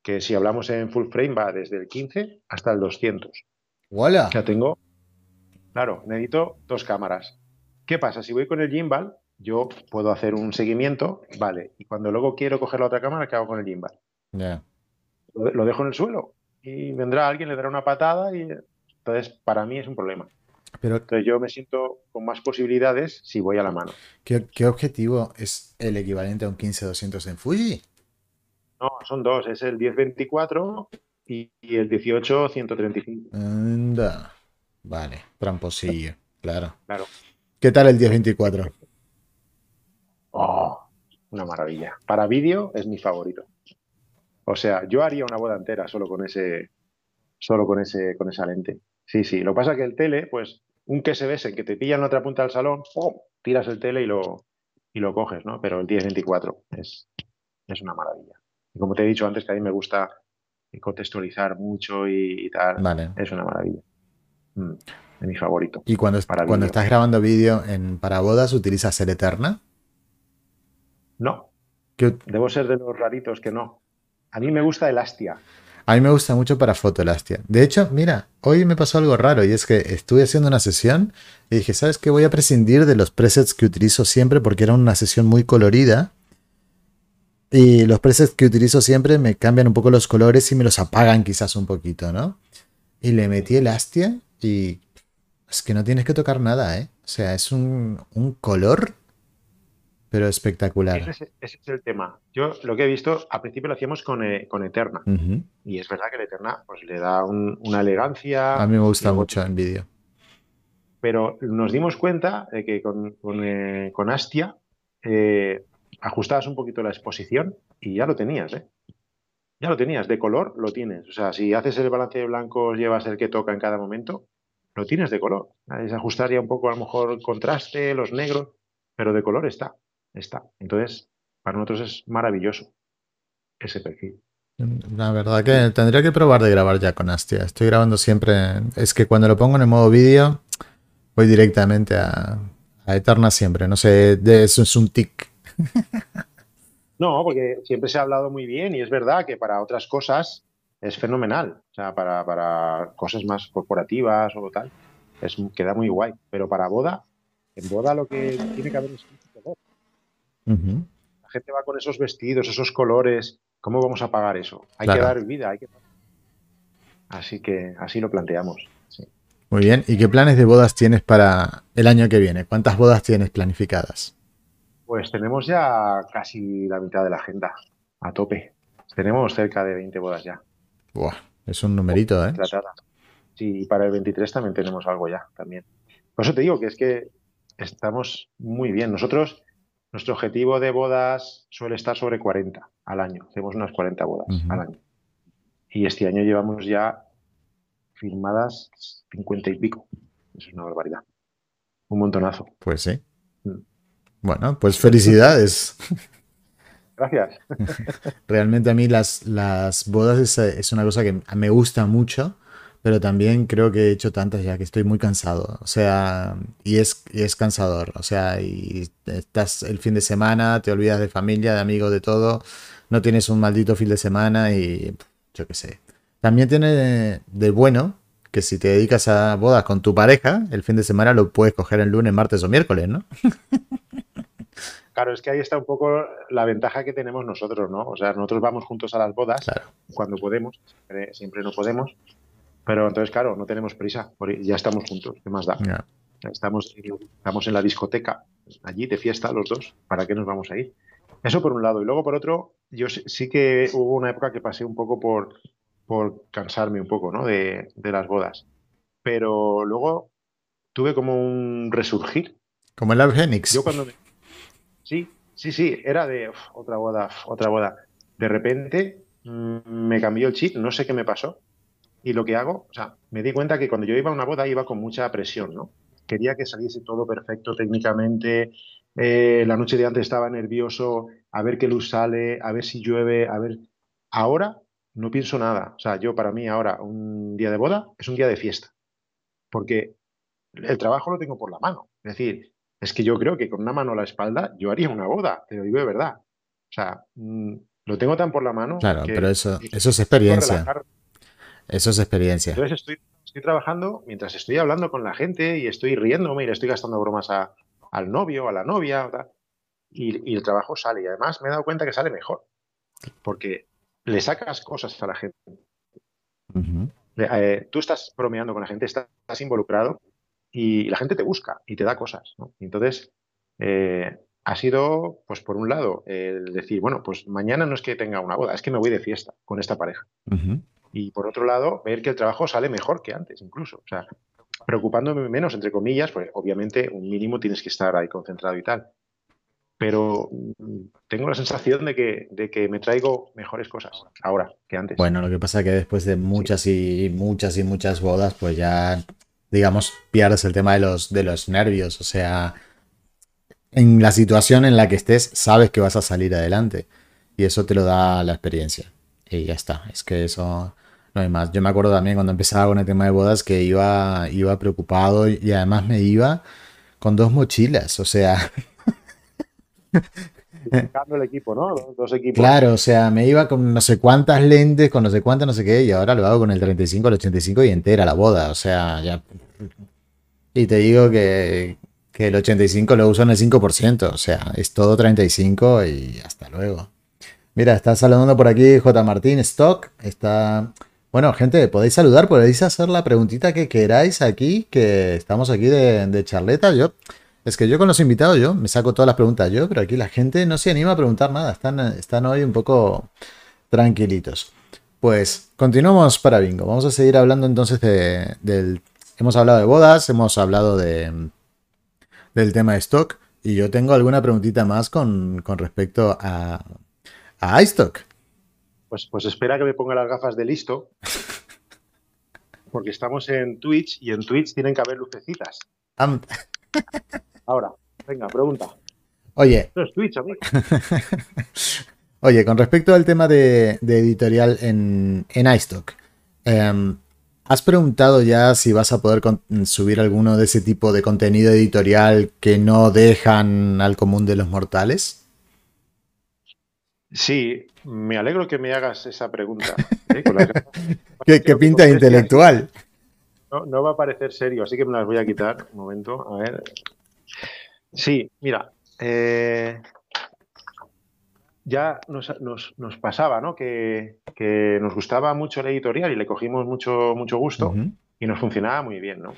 que si hablamos en full frame va desde el 15 hasta el 200. ¡Hola! O sea, tengo, claro, necesito dos cámaras. ¿Qué pasa? Si voy con el gimbal, yo puedo hacer un seguimiento, vale, y cuando luego quiero coger la otra cámara, ¿qué hago con el gimbal? Ya. Lo, lo dejo en el suelo y vendrá alguien, le dará una patada y entonces para mí es un problema. Pero, Entonces yo me siento con más posibilidades si voy a la mano. ¿qué, qué objetivo es el equivalente a un 15-200 en Fuji? No, son dos, es el 1024 y, y el 18-135. Anda. Vale, tramposillo, claro. Claro. ¿Qué tal el 1024? Oh, una maravilla. Para vídeo es mi favorito. O sea, yo haría una boda entera solo con ese, solo con ese, con esa lente. Sí, sí. Lo que pasa es que el tele, pues, un que se bese que te pilla en la otra punta del salón, ¡pum! tiras el tele y lo, y lo coges, ¿no? Pero el 1024 es, es una maravilla. Y como te he dicho antes, que a mí me gusta contextualizar mucho y, y tal, Vale. es una maravilla. Mm, es mi favorito. ¿Y cuando, Para cuando estás grabando vídeo en para bodas utilizas el Eterna? No, Que debo ser de los raritos que no. A mí me gusta el Astia. A mí me gusta mucho para fotolastia. De hecho, mira, hoy me pasó algo raro y es que estuve haciendo una sesión y dije, ¿sabes qué? Voy a prescindir de los presets que utilizo siempre porque era una sesión muy colorida. Y los presets que utilizo siempre me cambian un poco los colores y me los apagan quizás un poquito, ¿no? Y le metí el Astia y es que no tienes que tocar nada, ¿eh? O sea, es un, un color, pero espectacular. es, ese es el tema. Yo lo que he visto, al principio lo hacíamos con, eh, con Eterna. Y es verdad que el Eterna pues, le da un- una elegancia. A mí me gusta mucho en vídeo. Pero nos dimos cuenta de que con, con, eh, con Astia eh, ajustabas un poquito la exposición y ya lo tenías, ¿eh? Ya lo tenías. De color lo tienes. O sea, si haces el balance de blancos, llevas el que toca en cada momento, lo tienes de color. Es ajustar ya un poco, a lo mejor, el contraste, los negros, pero de color está. Está. Entonces, para nosotros es maravilloso ese perfil. La verdad que tendría que probar de grabar ya con Astia. Estoy grabando siempre. Es que cuando lo pongo en el modo vídeo, voy directamente a, a Eterna siempre. No sé, de eso es un tic. [laughs] No, porque siempre se ha hablado muy bien y es verdad que para otras cosas es fenomenal. O sea, para, para cosas más corporativas o tal, es, queda muy guay. Pero para boda, en boda lo que tiene que haber es La gente va con esos vestidos, esos colores. ¿Cómo vamos a pagar eso? Hay Claro. que dar vida, hay que. Así que así lo planteamos. sí. Muy bien. ¿Y qué planes de bodas tienes para el año que viene? ¿Cuántas bodas tienes planificadas? Pues tenemos ya casi la mitad de la agenda a tope. Tenemos cerca de 20 bodas ya. Buah, es un numerito, ¿eh? tratada. Sí, y para el 23 también tenemos algo ya, también. Por eso te digo que es que estamos muy bien. Nosotros, nuestro objetivo de bodas suele estar sobre 40 al año. Hacemos unas 40 bodas al año. Y este año llevamos ya firmadas 50 y pico. Eso es una barbaridad. Un montonazo. Pues sí. Mm. Bueno, pues felicidades. [laughs] Gracias. [laughs] Realmente a mí las, las bodas es, es una cosa que me gusta mucho, pero también creo que he hecho tantas ya que estoy muy cansado. O sea, y es, y es cansador. O sea, y estás el fin de semana, te olvidas de familia, de amigos, de todo. No tienes un maldito fin de semana y yo qué sé. También tiene de, de bueno que si te dedicas a bodas con tu pareja, el fin de semana lo puedes coger el lunes, martes o miércoles, ¿no? [laughs] Claro, es que ahí está un poco la ventaja que tenemos nosotros, ¿no? O sea, nosotros vamos juntos a las bodas Claro. cuando podemos, siempre no podemos, pero entonces, claro, no tenemos prisa, ya estamos juntos, ¿qué más da? Estamos, estamos en la discoteca, allí de fiesta los dos, ¿para qué nos vamos a ir? Eso por un lado. Y luego por otro, yo sí, que hubo una época que pasé un poco por, por cansarme un poco, ¿no? De, de las bodas. Pero luego tuve como un resurgir. Como el Argenix. Yo cuando me... Sí, sí, sí, era de uf, otra boda, uf, otra boda. De repente mm, me cambió el chip, no sé qué me pasó. Y lo que hago, o sea, me di cuenta que cuando yo iba a una boda iba con mucha presión, ¿no? Quería que saliese todo perfecto técnicamente. eh, la noche de antes estaba nervioso, a ver qué luz sale, a ver si llueve, a ver. Ahora no pienso nada. O sea, yo para mí ahora un día de boda es un día de fiesta. Porque el trabajo lo tengo por la mano. Es decir, es que yo creo que con una mano a la espalda yo haría una boda, te lo digo de verdad. O sea, mm, lo tengo tan por la mano. Claro, que pero eso, eso es experiencia. Eso es experiencia. Entonces estoy, estoy trabajando mientras estoy hablando con la gente y estoy riéndome y le estoy gastando bromas a- al novio, a la novia, y, y el trabajo sale. Y además me he dado cuenta que sale mejor, porque le sacas cosas a la gente. Le- eh, tú estás bromeando con la gente, estás, estás involucrado y la gente te busca y te da cosas. ¿no? Entonces, eh, ha sido, pues por un lado, el decir, bueno, pues mañana no es que tenga una boda, es que me voy de fiesta con esta pareja. Y por otro lado, ver que el trabajo sale mejor que antes, incluso. O sea, preocupándome menos, entre comillas, pues obviamente un mínimo tienes que estar ahí concentrado y tal. Pero mm, tengo la sensación de que, de que me traigo mejores cosas ahora que antes. Bueno, lo que pasa es que después de muchas y muchas y muchas bodas, pues ya, digamos, pierdes el tema de los, de los nervios. O sea, en la situación en la que estés, sabes que vas a salir adelante. Y eso te lo da la experiencia. Y ya está. Es que eso no hay más. Yo me acuerdo también cuando empezaba con el tema de bodas que iba, iba preocupado y además me iba con dos mochilas. O sea. el equipo, ¿no? Dos equipos. Claro, o sea, me iba con no sé cuántas lentes, con no sé cuántas, no sé qué, y ahora lo hago con el 35, el 85 y entera la boda. O sea, ya. Y te digo que, que el 85 lo uso en el 5%, o sea, es todo 35 y hasta luego. Mira, está saludando por aquí J. Martín Stock. Está. Bueno, gente, podéis saludar, podéis hacer la preguntita que queráis aquí, que estamos aquí de, charleta. Yo, es que yo con los invitados, yo me saco todas las preguntas yo, pero aquí la gente no se anima a preguntar nada. Están, están hoy un poco tranquilitos. Pues continuamos para bingo. Vamos a seguir hablando entonces de, del. Hemos hablado de bodas, hemos hablado de del tema de stock. Y yo tengo alguna preguntita más con, respecto a, a iStock. Pues, pues espera que me ponga las gafas de listo. Porque estamos en Twitch y en Twitch tienen que haber lucecitas. [laughs] Ahora, venga, pregunta. Oye. Es Twitch, amigo. [laughs] Oye, con respecto al tema de, editorial en, en iStock, em, ¿Has preguntado ya si vas a poder subir alguno de ese tipo de contenido editorial que no dejan al común de los mortales? Sí, me alegro que me hagas esa pregunta. [laughs] ¿eh? ¿Qué, pinta intelectual? No, va a parecer serio, así que me las voy a quitar. Un momento, a ver. Sí, mira. Eh, ya nos, pasaba, ¿no? Que, nos gustaba mucho la editorial y le cogimos mucho, mucho gusto y nos funcionaba muy bien, ¿no?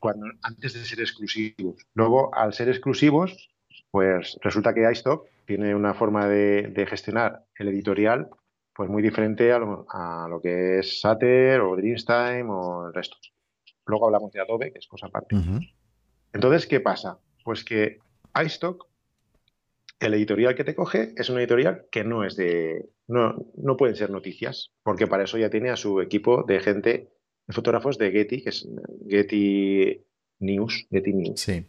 Cuando, antes de ser exclusivos. Luego, al ser exclusivos, pues resulta que iStock tiene una forma de, gestionar el editorial pues muy diferente a lo, que es Sater o Dreamstime o el resto. Luego hablamos de Adobe, que es cosa aparte. Entonces, ¿qué pasa? Pues que iStock el editorial que te coge es un editorial que no es de. No, no pueden ser noticias, porque para eso ya tiene a su equipo de gente, de fotógrafos de Getty, que es Getty News. Getty News. Sí.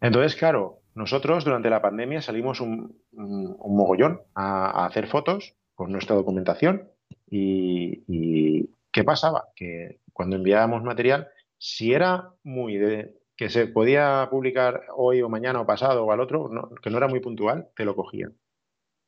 Entonces, claro, nosotros durante la pandemia salimos un, mogollón a, hacer fotos con nuestra documentación. Y, ¿qué pasaba? Que cuando enviábamos material, si era muy de, que se podía publicar hoy o mañana o pasado o al otro, que no era muy puntual, te lo cogían.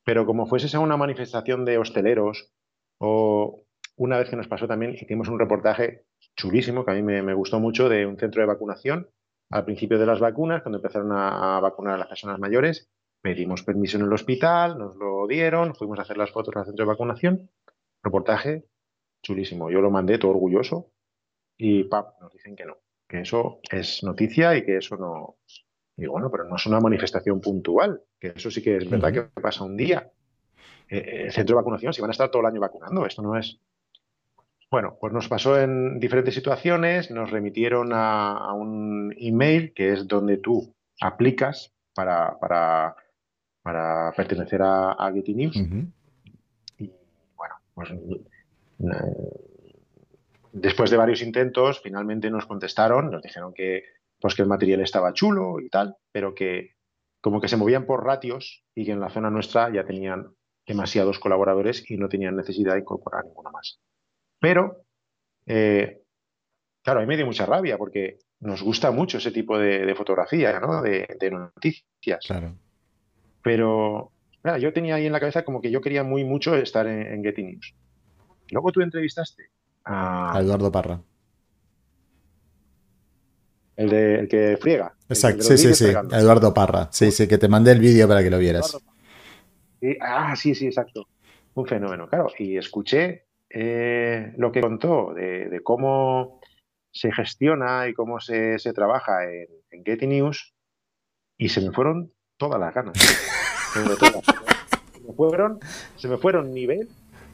Pero como fuese a una manifestación de hosteleros o una vez que nos pasó también, hicimos un reportaje chulísimo que a mí me, gustó mucho de un centro de vacunación al principio de las vacunas, cuando empezaron a, vacunar a las personas mayores, pedimos permiso en el hospital, nos lo dieron, fuimos a hacer las fotos al centro de vacunación, reportaje chulísimo. Yo lo mandé todo orgulloso y ¡pap! nos dicen que no que eso es noticia y que eso no. Y bueno, pero no es una manifestación puntual, que eso sí que es verdad que pasa un día. Eh, eh, el centro de vacunación, si van a estar todo el año vacunando, esto no es. Bueno, pues nos pasó en diferentes situaciones, nos remitieron a, un email que es donde tú aplicas para, para, para pertenecer a, Getty News. Y bueno, pues eh, después de varios intentos, finalmente nos contestaron, nos dijeron que, pues que el material estaba chulo y tal, pero que como que se movían por ratios y que en la zona nuestra ya tenían demasiados colaboradores y no tenían necesidad de incorporar ninguno más. Pero, eh, claro, a mí me dio mucha rabia porque nos gusta mucho ese tipo de, fotografía, ¿no? De, noticias. Claro. Pero, yo tenía ahí en la cabeza como que yo quería muy mucho estar en, en Getty News. Luego tú entrevistaste a, Eduardo Parra. El, de, el que friega. Exacto, sí, sí, sí. Eduardo Parra. Sí, sí, que te mandé el vídeo para que lo vieras. ah, sí, sí, exacto. Un fenómeno, claro. Y escuché eh, lo que contó de, cómo se gestiona y cómo se, trabaja en, Getty News y se me fueron todas las ganas. [laughs] se, me fueron, se me fueron nivel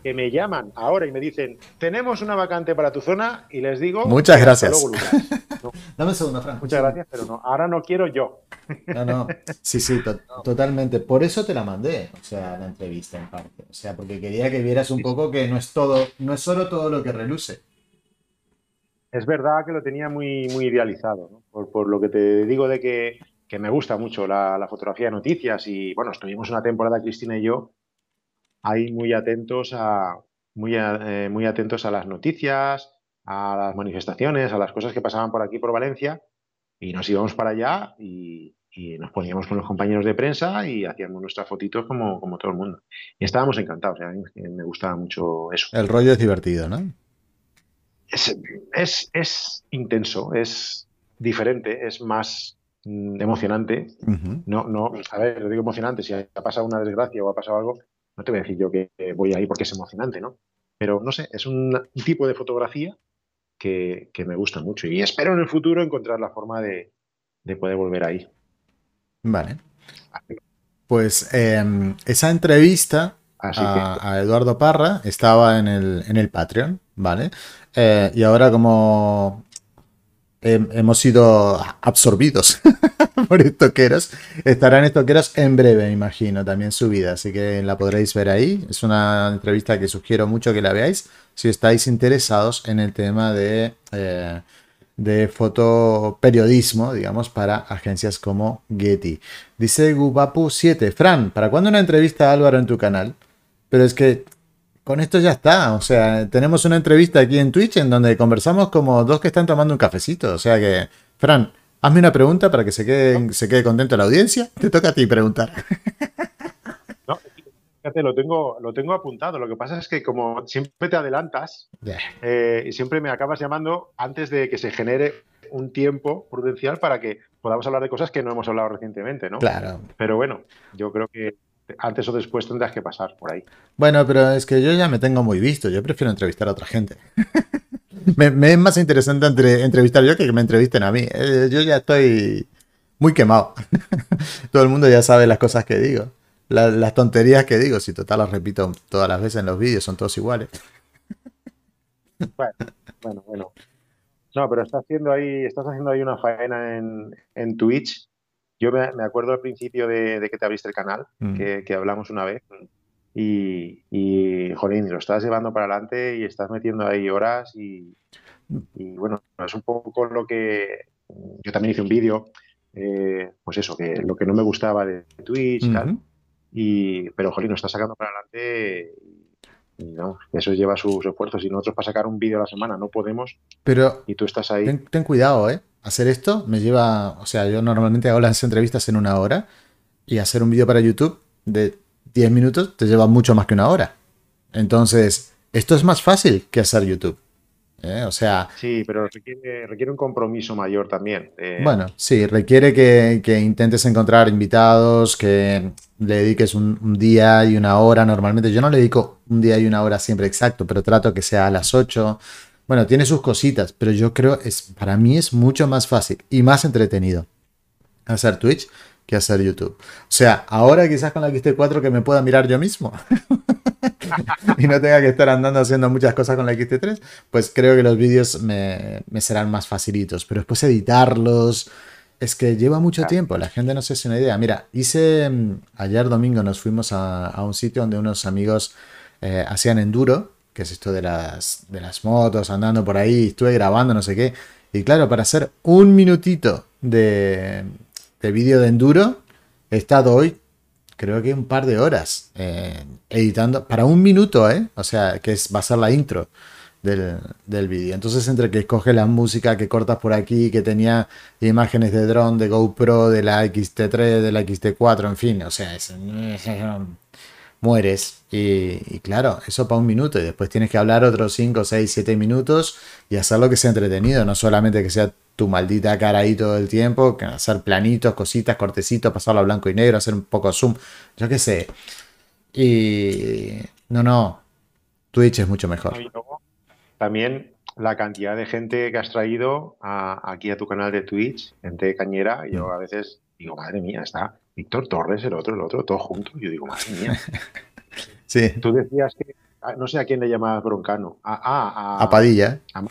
que me llaman ahora y me dicen, tenemos una vacante para tu zona y les digo... Muchas gracias. [laughs] Dame un segundo, Frank. Muchas gracias, pero no, ahora no quiero yo. No, no, sí, sí, [laughs] totalmente. Por eso te la mandé, o sea, la entrevista en parte. O sea, porque quería que vieras un poco que no es todo, no es solo todo lo que reluce. Es verdad que lo tenía muy, muy idealizado, ¿no? por, lo que te digo de que, que me gusta mucho la, la, fotografía de noticias y bueno, estuvimos una temporada, Cristina y yo, ahí muy atentos a, muy, eh, muy atentos a las noticias, a las manifestaciones, a las cosas que pasaban por aquí, por Valencia, y nos íbamos para allá y, nos poníamos con los compañeros de prensa y hacíamos nuestras fotitos como, como todo el mundo. Y estábamos encantados, a mí me gustaba mucho eso. El rollo es divertido, ¿no? Es, es, intenso, es diferente, es más mm, emocionante. No, no, a ver, lo digo emocionante, si ha pasado una desgracia o ha pasado algo, no te voy a decir yo que voy ahí porque es emocionante, ¿no? Pero no sé, es un, tipo de fotografía que, me gusta mucho y espero en el futuro encontrar la forma de, poder volver ahí. Vale. Pues em, esa entrevista a, Eduardo Parra estaba en el, en el Patreon, ¿vale? Eh, y ahora como hemos sido absorbidos [laughs] por estoqueros. Estarán estoqueros en breve, imagino, también subida, así que la podréis ver ahí. Es una entrevista que sugiero mucho que la veáis si estáis interesados en el tema de, eh, de fotoperiodismo, digamos, para agencias como Getty. Dice Gubapu7, Fran, ¿para cuándo una entrevista a Álvaro en tu canal? Pero es que con esto ya está. O sea, tenemos una entrevista aquí en Twitch en donde conversamos como dos que están tomando un cafecito. O sea que, Fran, hazme una pregunta para que se quede, se quede contento la audiencia. Te toca a ti preguntar. [laughs] No, fíjate, lo tengo, lo tengo apuntado. Lo que pasa es que como siempre te adelantas eh, y siempre me acabas llamando antes de que se genere un tiempo prudencial para que podamos hablar de cosas que no hemos hablado recientemente, ¿no? Claro. Pero bueno, yo creo que antes o después tendrás que pasar por ahí. Bueno, pero es que yo ya me tengo muy visto. Yo prefiero entrevistar a otra gente. [laughs] me, es más interesante entrevistar yo que que me entrevisten a mí. Eh, yo ya estoy muy quemado. [laughs] Todo el mundo ya sabe las cosas que digo. las tonterías que digo. Si total las repito todas las veces en los vídeos, son todos iguales. [laughs] bueno, bueno, bueno. No, pero estás haciendo ahí, estás haciendo ahí una faena en, en Twitch yo me, acuerdo al principio de, que te abriste el canal, mm. que, hablamos una vez, y, y, jolín, lo estás llevando para adelante y estás metiendo ahí horas y, bueno, es un poco lo que yo también hice un vídeo, eh, pues eso, que lo que no me gustaba de Twitch, tal, y, pero jolín, lo estás sacando para adelante y, no, eso lleva sus esfuerzos y nosotros para sacar un vídeo a la semana no podemos, pero y tú estás ahí. ten cuidado, ¿eh? Hacer esto me lleva, o sea, yo normalmente hago las entrevistas en una hora y hacer un vídeo para YouTube de 10 minutos te lleva mucho más que una hora. Entonces, esto es más fácil que hacer YouTube. ¿eh? O sea... Sí, pero requiere, un compromiso mayor también. Bueno, sí, requiere que, intentes encontrar invitados, que le dediques un, un, día y una hora normalmente. Yo no le dedico un día y una hora siempre exacto, pero trato que sea a las 8 bueno, tiene sus cositas, pero yo creo es para mí es mucho más fácil y más entretenido hacer Twitch que hacer YouTube. O sea, ahora quizás con la XT4 que me pueda mirar yo mismo [laughs] y no tenga que estar andando haciendo muchas cosas con la XT3, pues creo que los vídeos me, serán más facilitos. Pero después editarlos, es que lleva mucho tiempo, la gente no se hace una idea. Mira, hice, mm, ayer domingo nos fuimos a, un sitio donde unos amigos eh, hacían enduro que es esto de las, de las motos, andando por ahí, estuve grabando, no sé qué. Y claro, para hacer un minutito de, de vídeo de enduro, he estado hoy, creo que un par de horas, eh, editando, para un minuto, ¿eh? O sea, que es, va a ser la intro del, del vídeo. Entonces, entre que escoge la música que cortas por aquí, que tenía imágenes de drone, de GoPro, de la XT3, de la XT4, en fin, o sea, es, mueres. Y, claro, eso para un minuto. Y después tienes que hablar otros 5, 6, 7 minutos y hacerlo que sea entretenido. No solamente que sea tu maldita cara ahí todo el tiempo, que hacer planitos, cositas, cortecitos, pasarlo a blanco y negro, hacer un poco zoom. Yo qué sé. Y no, no. Twitch es mucho mejor. También la cantidad de gente que has traído aquí a tu canal de Twitch, gente cañera. Yo a veces digo, madre mía, está Víctor Torres, el otro, el otro, todos juntos. Yo digo, madre mía. [laughs] sí. Tú decías que, ah, no sé a quién le llamabas broncano. A, a, Padilla. A,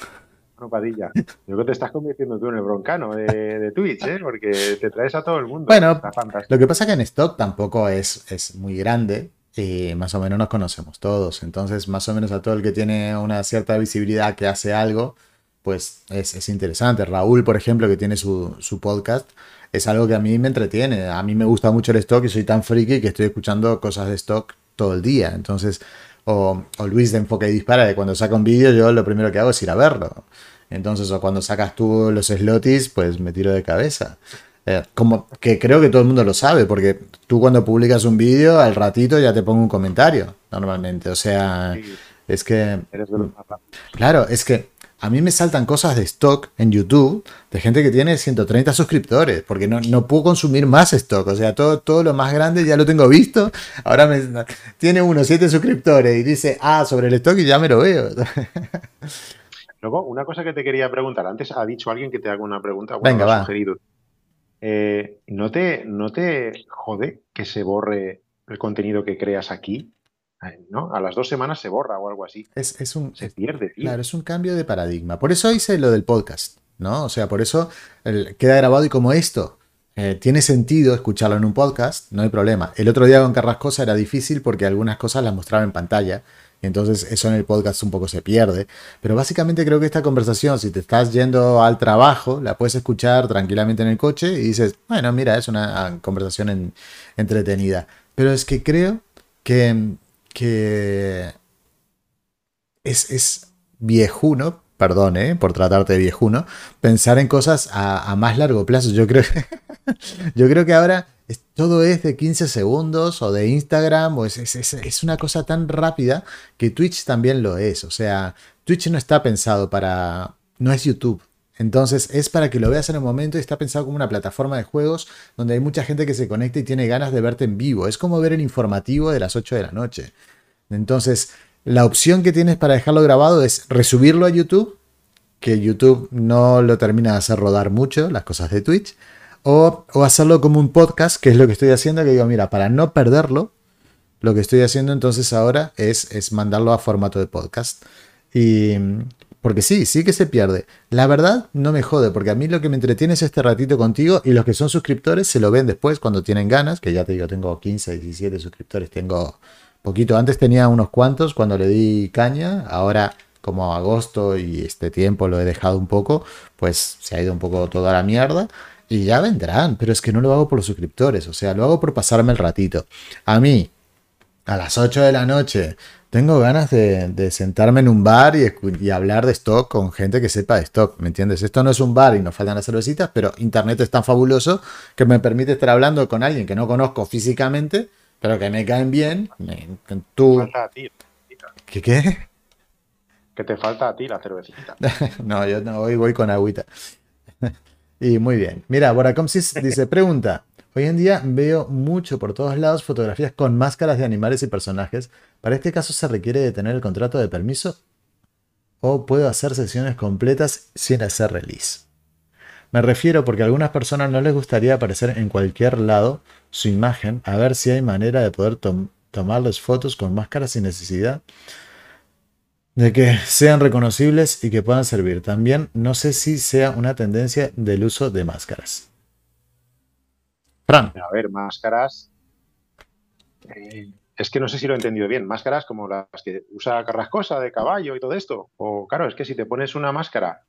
Padilla. Yo creo que te estás convirtiendo tú en el broncano de, Twitch, ¿eh? porque te traes a todo el mundo. Bueno, lo que pasa es que en stock tampoco es, es muy grande y más o menos nos conocemos todos. Entonces, más o menos a todo el que tiene una cierta visibilidad que hace algo, pues es, interesante. Raúl, por ejemplo, que tiene su, podcast, es algo que a mí me entretiene. A mí me gusta mucho el stock y soy tan friki que estoy escuchando cosas de stock todo el día. Entonces, o, Luis de Enfoque y Dispara, que cuando saca un vídeo yo lo primero que hago es ir a verlo. Entonces, o cuando sacas tú los slotis, pues me tiro de cabeza. Eh, como que creo que todo el mundo lo sabe, porque tú cuando publicas un vídeo, al ratito ya te pongo un comentario, normalmente. O sea, es que... Claro, es que a mí me saltan cosas de stock en YouTube de gente que tiene 130 suscriptores, porque no, no puedo consumir más stock. O sea, todo, todo lo más grande ya lo tengo visto. Ahora me, tiene uno, 7 suscriptores y dice, ah, sobre el stock y ya me lo veo. [laughs] Luego, una cosa que te quería preguntar. Antes ha dicho alguien que te haga una pregunta. Venga, va. Sugerido. Eh, ¿no, te, ¿no te jode que se borre el contenido que creas aquí? ¿No? A las dos semanas se borra o algo así. Es, un, se pierde. Claro, es un cambio de paradigma. Por eso hice lo del podcast, ¿no? O sea, por eso queda grabado y como esto eh, tiene sentido escucharlo en un podcast, no hay problema. El otro día con Carrascosa era difícil porque algunas cosas las mostraba en pantalla entonces eso en el podcast un poco se pierde. Pero básicamente creo que esta conversación, si te estás yendo al trabajo, la puedes escuchar tranquilamente en el coche y dices, bueno, mira, es una conversación entretenida. Pero es que creo que, que es, es viejuno, perdón, ¿eh? por tratarte de viejuno, pensar en cosas a, más largo plazo. Yo creo, [laughs] yo creo que ahora todo es de 15 segundos o de Instagram, o es, una cosa tan rápida que Twitch también lo es. O sea, Twitch no está pensado para... no es YouTube. Entonces es para que lo veas en el momento y está pensado como una plataforma de juegos donde hay mucha gente que se conecta y tiene ganas de verte en vivo. Es como ver el informativo de las 8 de la noche. Entonces, la opción que tienes para dejarlo grabado es resubirlo a YouTube, que YouTube no lo termina de hacer rodar mucho, las cosas de Twitch o, hacerlo como un podcast, que es lo que estoy haciendo, que digo, mira, para no perderlo, lo que estoy haciendo entonces ahora es, es mandarlo a formato de podcast. Y porque sí, sí que se pierde. La verdad no me jode, porque a mí lo que me entretiene es este ratito contigo y los que son suscriptores se lo ven después cuando tienen ganas, que ya te digo, tengo 15, 17 suscriptores, tengo poquito. Antes tenía unos cuantos cuando le di caña, ahora como agosto y este tiempo lo he dejado un poco, pues se ha ido un poco toda la mierda. Y ya vendrán, pero es que no lo hago por los suscriptores, o sea, lo hago por pasarme el ratito. A mí, a las 8 de la noche, tengo ganas de, sentarme en un bar y, hablar de stock con gente que sepa de stock, ¿me entiendes? Esto no es un bar y nos faltan las cervecitas, pero Internet es tan fabuloso que me permite estar hablando con alguien que no conozco físicamente, pero que me caen bien. tú... Falta a ti. ¿Qué qué? Que te falta a ti la cervecita. [laughs] no, yo no, hoy voy con agüita. [laughs] Y muy bien. Mira, Boracomsis dice, pregunta. Hoy en día veo mucho por todos lados fotografías con máscaras de animales y personajes. ¿Para este caso se requiere de tener el contrato de permiso? ¿O puedo hacer sesiones completas sin hacer release? Me refiero porque a algunas personas no les gustaría aparecer en cualquier lado su imagen, a ver si hay manera de poder tomarles fotos con máscaras sin necesidad de que sean reconocibles y que puedan servir. También no sé si sea una tendencia del uso de máscaras. Fran. A ver, máscaras. Eh, es que no sé si lo he entendido bien. Máscaras como las que usa Carrascosa de caballo y todo esto. O claro, es que si te pones una máscara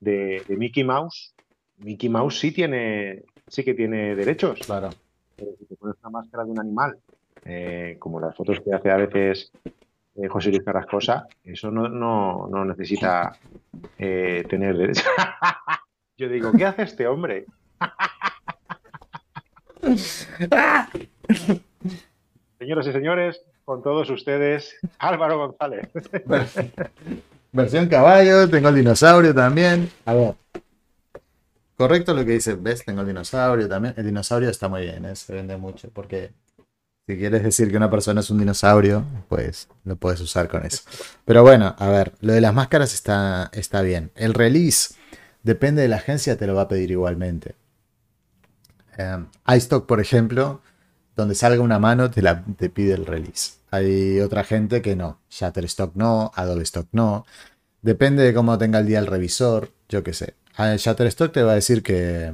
de, Mickey Mouse, Mickey Mouse sí tiene, sí que tiene derechos. Claro. Pero si te pones una máscara de un animal, eh, como las fotos que hace a veces eh, José Luis Carrascosa, eso no, no, necesita eh, tener derecho. [laughs] Yo digo, ¿qué hace este hombre? [laughs] Señoras y señores, con todos ustedes, Álvaro González. Versión caballo, tengo el dinosaurio también. A ver. Correcto lo que dice, ¿ves? Tengo el dinosaurio también. El dinosaurio está muy bien, ¿eh? se vende mucho porque Si quieres decir que una persona es un dinosaurio, pues lo puedes usar con eso. Pero bueno, a ver, lo de las máscaras está, está bien. El release, depende de la agencia, te lo va a pedir igualmente. Um, iStock, por ejemplo, donde salga una mano, te, pide el release. Hay otra gente que no. Shutterstock no, Adobe Stock no. Depende de cómo tenga el día el revisor, yo qué sé. Shutterstock te va a decir que,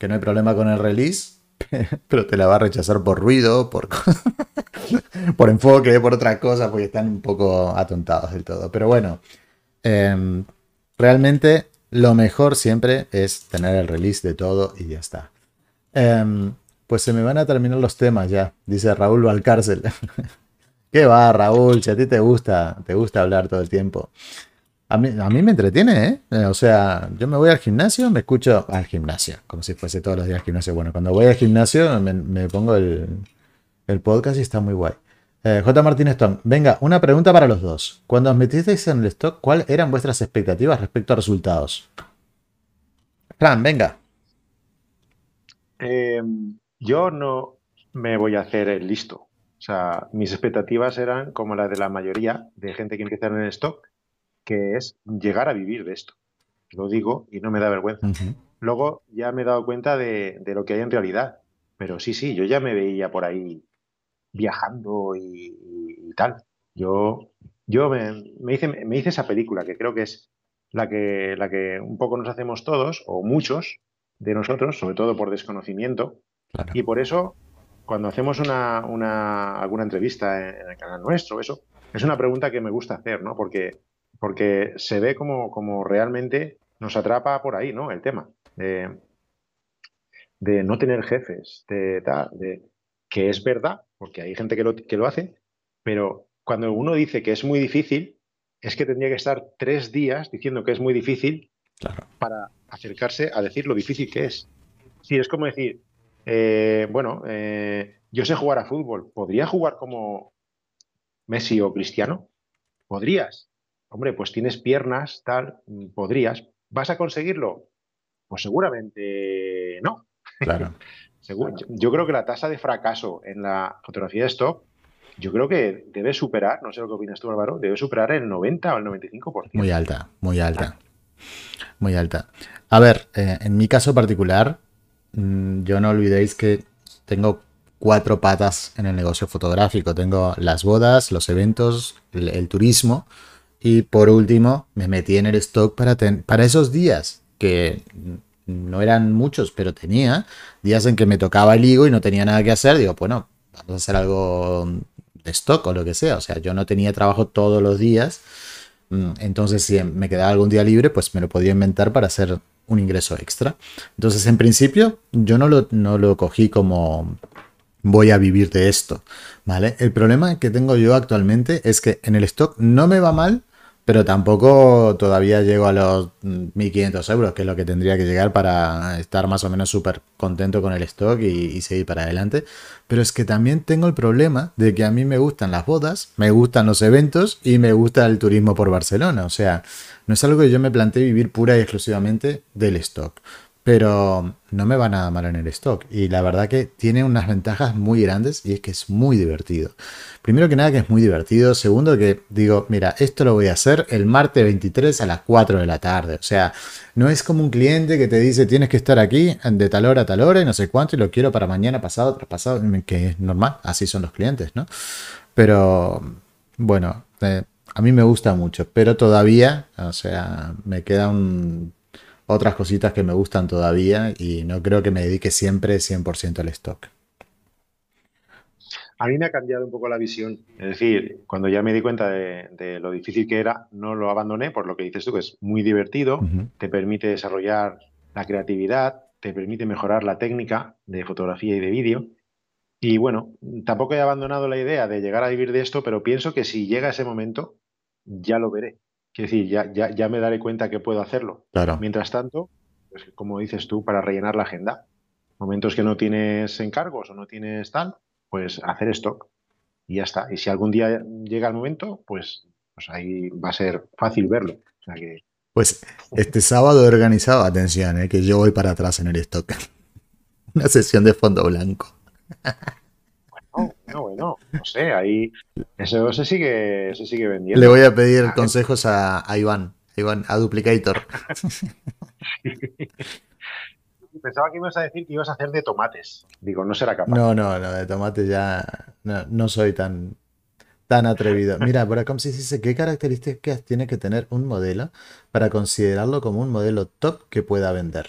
no hay problema con el release, [laughs] pero te la va a rechazar por ruido, [laughs] por, enfoque, por otra cosa, porque están un poco atontados del todo. Pero bueno, em, realmente lo mejor siempre es tener el release de todo y ya está. Em, pues se me van a terminar los temas ya, dice Raúl Valcárcel. [laughs] ¿Qué va, Raúl? Si a ti te gusta, te gusta hablar todo el tiempo. A mí, me entretiene, ¿eh? ¿eh? O sea, yo me voy al gimnasio, me escucho al gimnasio, como si fuese todos los días al gimnasio. Bueno, cuando voy al gimnasio me, pongo el, podcast y está muy guay. Eh, J. Martín Stone, venga, una pregunta para los dos. Cuando os metisteis en el stock, ¿cuáles eran vuestras expectativas respecto a resultados? Fran, venga. Eh, yo no me voy a hacer el listo. O sea, mis expectativas eran como las de la mayoría de gente que empieza en el stock que es llegar a vivir de esto. Lo digo y no me da vergüenza. Luego ya me he dado cuenta de, lo que hay en realidad. Pero sí, sí, yo ya me veía por ahí viajando y, tal. Yo, yo me, hice, me hice esa película que creo que es la que, la que un poco nos hacemos todos, o muchos de nosotros, sobre todo por desconocimiento. Y por eso, cuando hacemos una, una, alguna entrevista en el canal nuestro, eso, es una pregunta que me gusta hacer, ¿no? Porque porque se ve como, como realmente nos atrapa por ahí, ¿no? El tema de, no tener jefes, de, de que es verdad, porque hay gente que lo, que lo hace, pero cuando uno dice que es muy difícil, es que tendría que estar tres días diciendo que es muy difícil para acercarse a decir lo difícil que es. Sí, es como decir, eh, bueno, eh, yo sé jugar a fútbol, ¿podría jugar como Messi o Cristiano? Podrías, hombre, pues tienes piernas, tal, podrías. ¿Vas a conseguirlo? Pues seguramente no. Claro. [laughs] yo creo que la tasa de fracaso en la fotografía de stock, yo creo que debe superar, no sé lo que opinas tú, Álvaro, debe superar el 90 o el 95%. Muy alta, muy alta. Muy alta. A ver, eh, en mi caso particular, mm, yo no olvidéis que tengo cuatro patas en el negocio fotográfico. Tengo las bodas, los eventos, el turismo y por último, me metí en el stock para, para esos días, que no eran muchos, pero tenía días en que me tocaba el higo y no tenía nada que hacer. Digo, bueno, vamos a hacer algo de stock o lo que sea. O sea, yo no tenía trabajo todos los días. Mm, entonces, si me quedaba algún día libre, pues me lo podía inventar para hacer un ingreso extra. Entonces, en principio, yo no lo, no lo cogí como voy a vivir de esto. ¿Vale? El problema que tengo yo actualmente es que en el stock no me va mal, pero tampoco todavía llego a los 1.500 euros, que es lo que tendría que llegar para estar más o menos súper contento con el stock y, seguir para adelante. Pero es que también tengo el problema de que a mí me gustan las bodas, me gustan los eventos y me gusta el turismo por Barcelona. O sea, no es algo que yo me planteé vivir pura y exclusivamente del stock pero no me va nada mal en el stock. Y la verdad que tiene unas ventajas muy grandes y es que es muy divertido. Primero que nada que es muy divertido. Segundo que digo, mira, esto lo voy a hacer el martes 23 a las 4 de la tarde. O sea, no es como un cliente que te dice tienes que estar aquí de tal hora a tal hora y no sé cuánto y lo quiero para mañana, pasado, traspasado, que es normal. Así son los clientes, ¿no? Pero bueno, eh, a mí me gusta mucho, pero todavía, o sea, me queda un otras cositas que me gustan todavía y no creo que me dedique siempre 100% al stock. A mí me ha cambiado un poco la visión. Es decir, cuando ya me di cuenta de, lo difícil que era, no lo abandoné por lo que dices tú, que es muy divertido, te permite desarrollar la creatividad, te permite mejorar la técnica de fotografía y de vídeo. Y bueno, tampoco he abandonado la idea de llegar a vivir de esto, pero pienso que si llega ese momento, ya lo veré. Quiero decir, ya, ya, ya me daré cuenta que puedo hacerlo. Claro. Mientras tanto, pues, como dices tú, para rellenar la agenda, momentos que no tienes encargos o no tienes tal, pues hacer stock y ya está. Y si algún día llega el momento, pues, pues ahí va a ser fácil verlo. Pues este sábado he organizado, atención, eh, que yo voy para atrás en el stock. [laughs] Una sesión de fondo blanco. [laughs] bueno, No, bueno, no sé, ahí eso se sigue, se sigue vendiendo. Le voy a pedir consejos a, Iván, Iván, a Duplicator. [laughs] Pensaba que ibas a decir que ibas a hacer de tomates. Digo, no será capaz. No, no, no, de tomates ya no, soy tan, tan atrevido. Mira, por acá se dice, ¿qué características tiene que tener un modelo para considerarlo como un modelo top que pueda vender?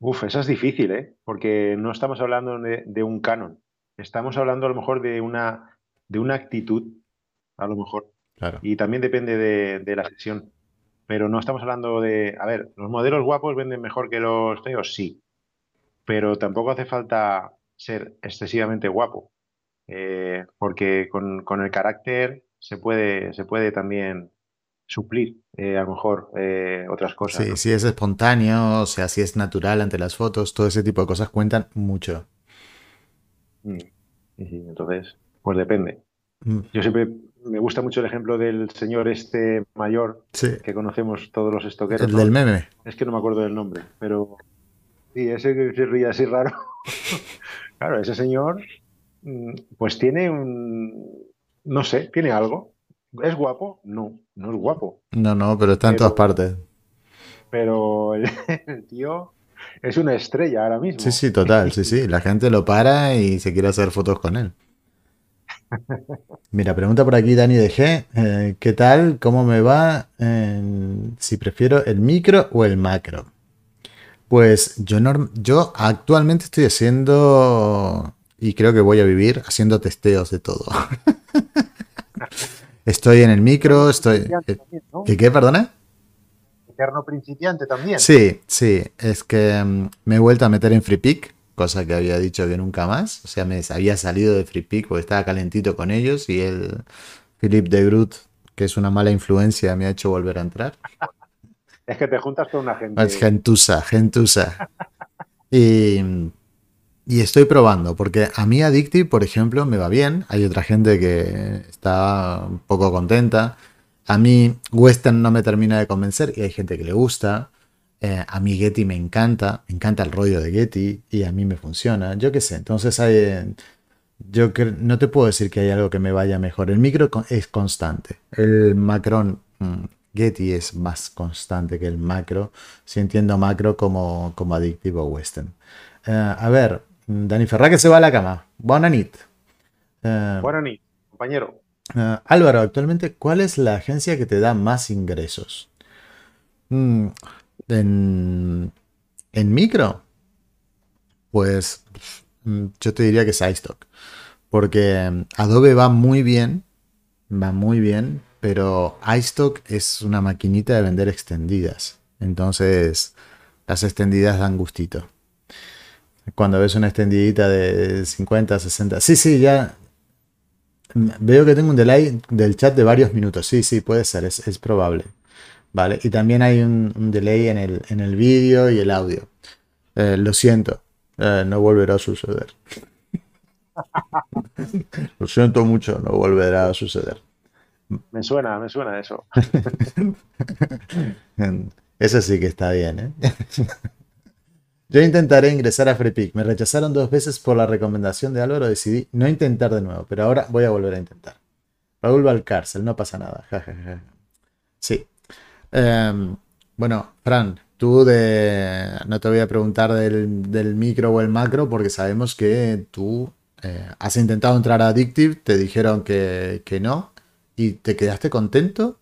Uf, eso es difícil, ¿eh? Porque no estamos hablando de, un canon. Estamos hablando a lo mejor de una, de una actitud, a lo mejor. Claro. Y también depende de, la sesión. Pero no estamos hablando de. A ver, los modelos guapos venden mejor que los feos, sí. Pero tampoco hace falta ser excesivamente guapo. Eh, porque con, con, el carácter se puede, se puede también suplir eh, a lo mejor eh, otras cosas. Sí, si es espontáneo, o sea, si es natural ante las fotos, todo ese tipo de cosas cuentan mucho. Mm, sí, entonces, pues depende. Mm. Yo siempre me gusta mucho el ejemplo del señor este mayor que conocemos todos los estoqueros. El del meme. Es que no me acuerdo del nombre, pero sí, ese que se ríe así raro. [laughs] claro, ese señor mm, pues tiene un, no sé, tiene algo. ¿Es guapo? No, no es guapo. No, no, pero está en todas partes. Pero [laughs] el, tío es una estrella ahora mismo. Sí, sí, total, sí, sí. La gente lo para y se quiere hacer fotos con él. [laughs] Mira, pregunta por aquí Dani de G. Eh, ¿Qué tal? ¿Cómo me va? si prefiero el micro o el macro. Pues yo, yo actualmente estoy haciendo, y creo que voy a vivir, haciendo testeos de todo. [laughs] Estoy en el micro, estoy... ¿Qué qué, perdona? Eterno principiante también. Sí, sí, es que mm, me he vuelto a meter en Free cosa que había dicho que nunca más. O sea, me había salido de Free porque estaba calentito con ellos y el Philip de Groot, que es una mala influencia, me ha hecho volver a entrar. es que te juntas con una gente. Es gentusa, gentusa. y y estoy probando, porque a mí Addictive, por ejemplo, me va bien. Hay otra gente que está un poco contenta. A mí Western no me termina de convencer y hay gente que le gusta. Eh, a mí Getty me encanta, me encanta el rollo de Getty y a mí me funciona. Yo qué sé, entonces hay, yo no te puedo decir que hay algo que me vaya mejor. El micro es constante. El Macron mm, Getty es más constante que el macro. Si entiendo macro como, como o Western. Eh, a ver, Dani Ferrá que se va a la cama. Buena nit. Eh, Buena nit, compañero. Eh, Álvaro, actualmente, ¿cuál es la agencia que te da más ingresos? Mm, en, en micro, pues mm, yo te diría que es iStock. Porque mm, Adobe va muy bien, va muy bien, pero iStock es una maquinita de vender extendidas. Entonces, las extendidas dan gustito. Cuando ves una extendidita de 50, 60. Sí, sí, ya. Veo que tengo un delay del chat de varios minutos. Sí, sí, puede ser, es, probable. ¿Vale? Y también hay un, delay en el, en el vídeo y el audio. Eh, lo siento, eh, no volverá a suceder. [laughs] lo siento mucho, no volverá a suceder. Me suena, me suena eso. [laughs] eso sí que está bien, ¿eh? [laughs] Yo intentaré ingresar a FreePic. Me rechazaron dos veces por la recomendación de Álvaro. Decidí no intentar de nuevo, pero ahora voy a volver a intentar. Raúl Valcárcel, no pasa nada. Sí. Em, bueno, Fran, tú no te voy a preguntar del, micro o el macro porque sabemos que tú eh, has intentado entrar a Addictive, te dijeron que, que no y te quedaste contento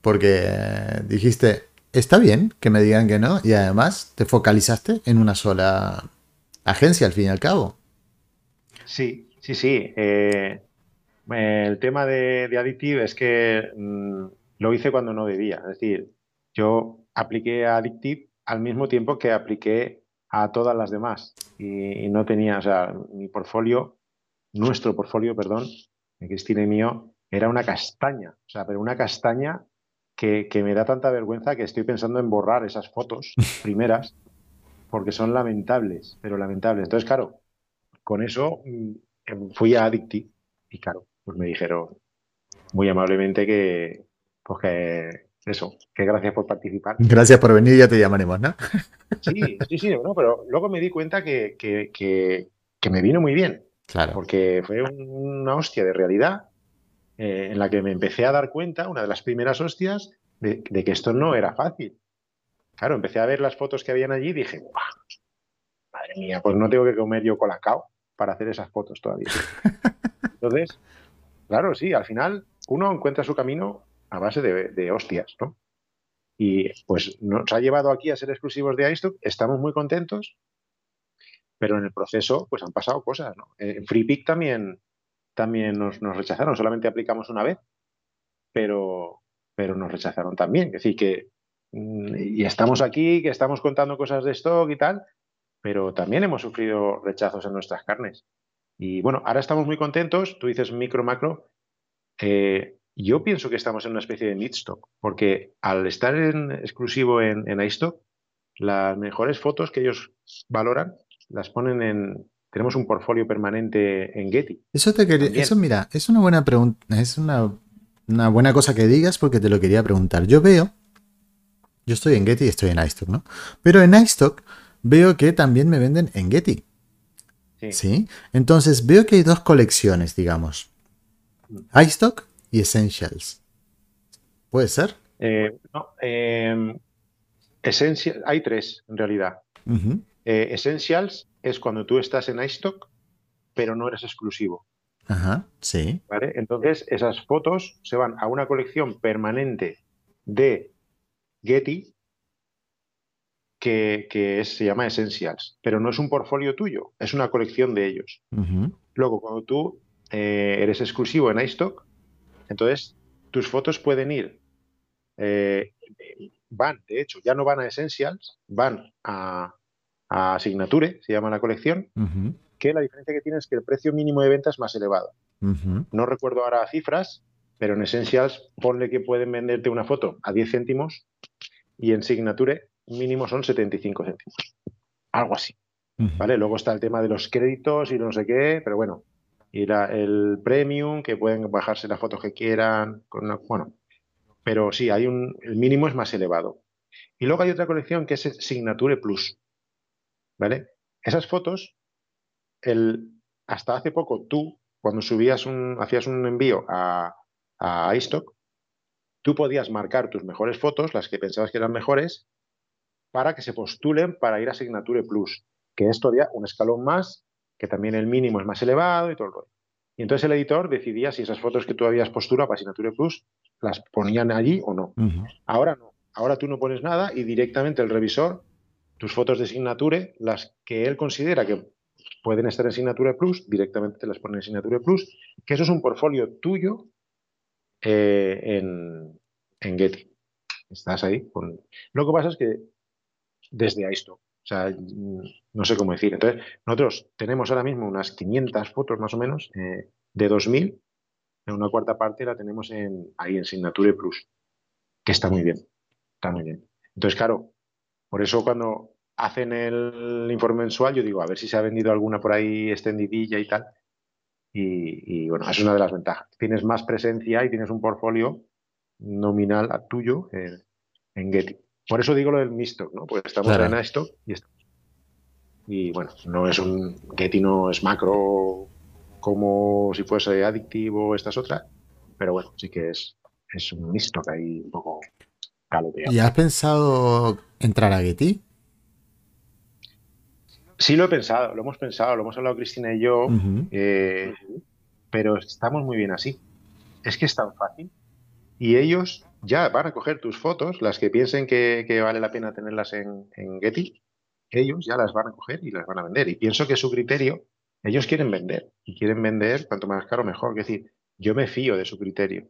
porque dijiste, está bien que me digan que no y además te focalizaste en una sola agencia al fin y al cabo. Sí, sí, sí. Eh, el tema de, de, Addictive es que mm, lo hice cuando no debía. Es decir, yo apliqué a Addictive al mismo tiempo que apliqué a todas las demás y, no tenía, o sea, mi portfolio, nuestro portfolio, perdón, de Cristina y mío, era una castaña, o sea, pero una castaña que, me da tanta vergüenza que estoy pensando en borrar esas fotos [laughs] primeras porque son lamentables, pero lamentables. Entonces, claro, con eso mm, em, fui a Addicti y claro, pues me dijeron muy amablemente que, pues que eso, que gracias por participar. Gracias por venir, ya te llamaremos, ¿no? [laughs] Sí, sí, sí, pero luego me di cuenta que, que me vino muy bien. Claro. Porque fue una hostia de realidad eh, en la que me empecé a dar cuenta, una de las primeras hostias, de, que esto no era fácil. Claro, empecé a ver las fotos que habían allí y dije, madre mía, pues no tengo que comer yo colacao para hacer esas fotos todavía. [laughs] Entonces, claro, sí, al final uno encuentra su camino a base de, hostias, ¿no? Y pues nos ha llevado aquí a ser exclusivos de iStock, estamos muy contentos, pero en el proceso pues han pasado cosas, ¿no? En FreePick también, también nos, rechazaron, solamente aplicamos una vez, pero, pero nos rechazaron también. Es decir, que mm, y estamos aquí, que estamos contando cosas de stock y tal, pero también hemos sufrido rechazos en nuestras carnes. Y bueno, ahora estamos muy contentos, tú dices micro, macro, eh, yo pienso que estamos en una especie de mid-stock, porque al estar en exclusivo en, en iStock, las mejores fotos que ellos valoran las ponen en. Tenemos un portfolio permanente en Getty. Eso te quería. Eso, mira, es una buena pregunta. Es una, una, buena cosa que digas porque te lo quería preguntar. Yo veo. Yo estoy en Getty y estoy en iStock, ¿no? Pero en iStock veo que también me venden en Getty. Sí. Entonces veo que hay dos colecciones, digamos. Mm. iStock y Essentials. ¿Puede ser? Eh, no. Eh, hay tres, en realidad. Eh, Essentials es cuando tú estás en iStock, pero no eres exclusivo. Ajá, sí. ¿Vale? Entonces, esas fotos se van a una colección permanente de Getty que, se llama Essentials, pero no es un portfolio tuyo, es una colección de ellos. Luego, cuando tú eh, eres exclusivo en iStock, entonces tus fotos pueden ir, eh, van, de hecho, ya no van a Essentials, van a, a Signature, se llama la colección, que la diferencia que tiene es que el precio mínimo de venta es más elevado. No recuerdo ahora cifras, pero en Essentials ponle que pueden venderte una foto a 10 céntimos y en Signature mínimo son 75 céntimos. Algo así. ¿Vale? Luego está el tema de los créditos y no sé qué, pero bueno. Y el premium, que pueden bajarse las fotos que quieran. Con bueno, pero sí, hay un, el mínimo es más elevado. Y luego hay otra colección que es Signature Plus. ¿Vale? Esas fotos, el, hasta hace poco tú, cuando subías un, hacías un envío a, a iStock, tú podías marcar tus mejores fotos, las que pensabas que eran mejores, para que se postulen para ir a Signature Plus, que es todavía un escalón más, que también el mínimo es más elevado y todo el rollo. Y entonces el editor decidía si esas fotos que tú habías postulado para Signature Plus las ponían allí o no. Ahora no. Ahora tú no pones nada y directamente el revisor, tus fotos de Signature, las que él considera que pueden estar en Signature Plus, directamente te las pone en Signature Plus, que eso es un portfolio tuyo eh, en, Getty. Estás ahí. Con... Lo que pasa es que desde iStock. O sea, no sé cómo decir. Entonces, nosotros tenemos ahora mismo unas 500 fotos más o menos eh, de 2000. En una cuarta parte la tenemos en, ahí en Signature Plus, que está muy bien. Está muy bien. Entonces, claro, por eso cuando hacen el informe mensual, yo digo, a ver si se ha vendido alguna por ahí extendidilla y tal. Y, bueno, es una de las ventajas. Tienes más presencia y tienes un portfolio nominal a tuyo en Getty. Por eso digo lo del mixto, ¿no? Porque estamos en esto y esto. Y bueno, no es un Getty no es macro como si fuese adictivo estas otras, pero bueno, sí que es, es un mixto que hay un poco caloteado. ¿Y has pensado entrar a Getty? Sí lo he pensado, lo hemos pensado, lo hemos hablado Cristina y yo, eh, pero estamos muy bien así. Es que es tan fácil. Y ellos ya van a coger tus fotos, las que piensen que, vale la pena tenerlas en, Getty, ellos ya las van a coger y las van a vender. Y pienso que su criterio, ellos quieren vender. Y quieren vender cuanto más caro mejor. Es decir, yo me fío de su criterio.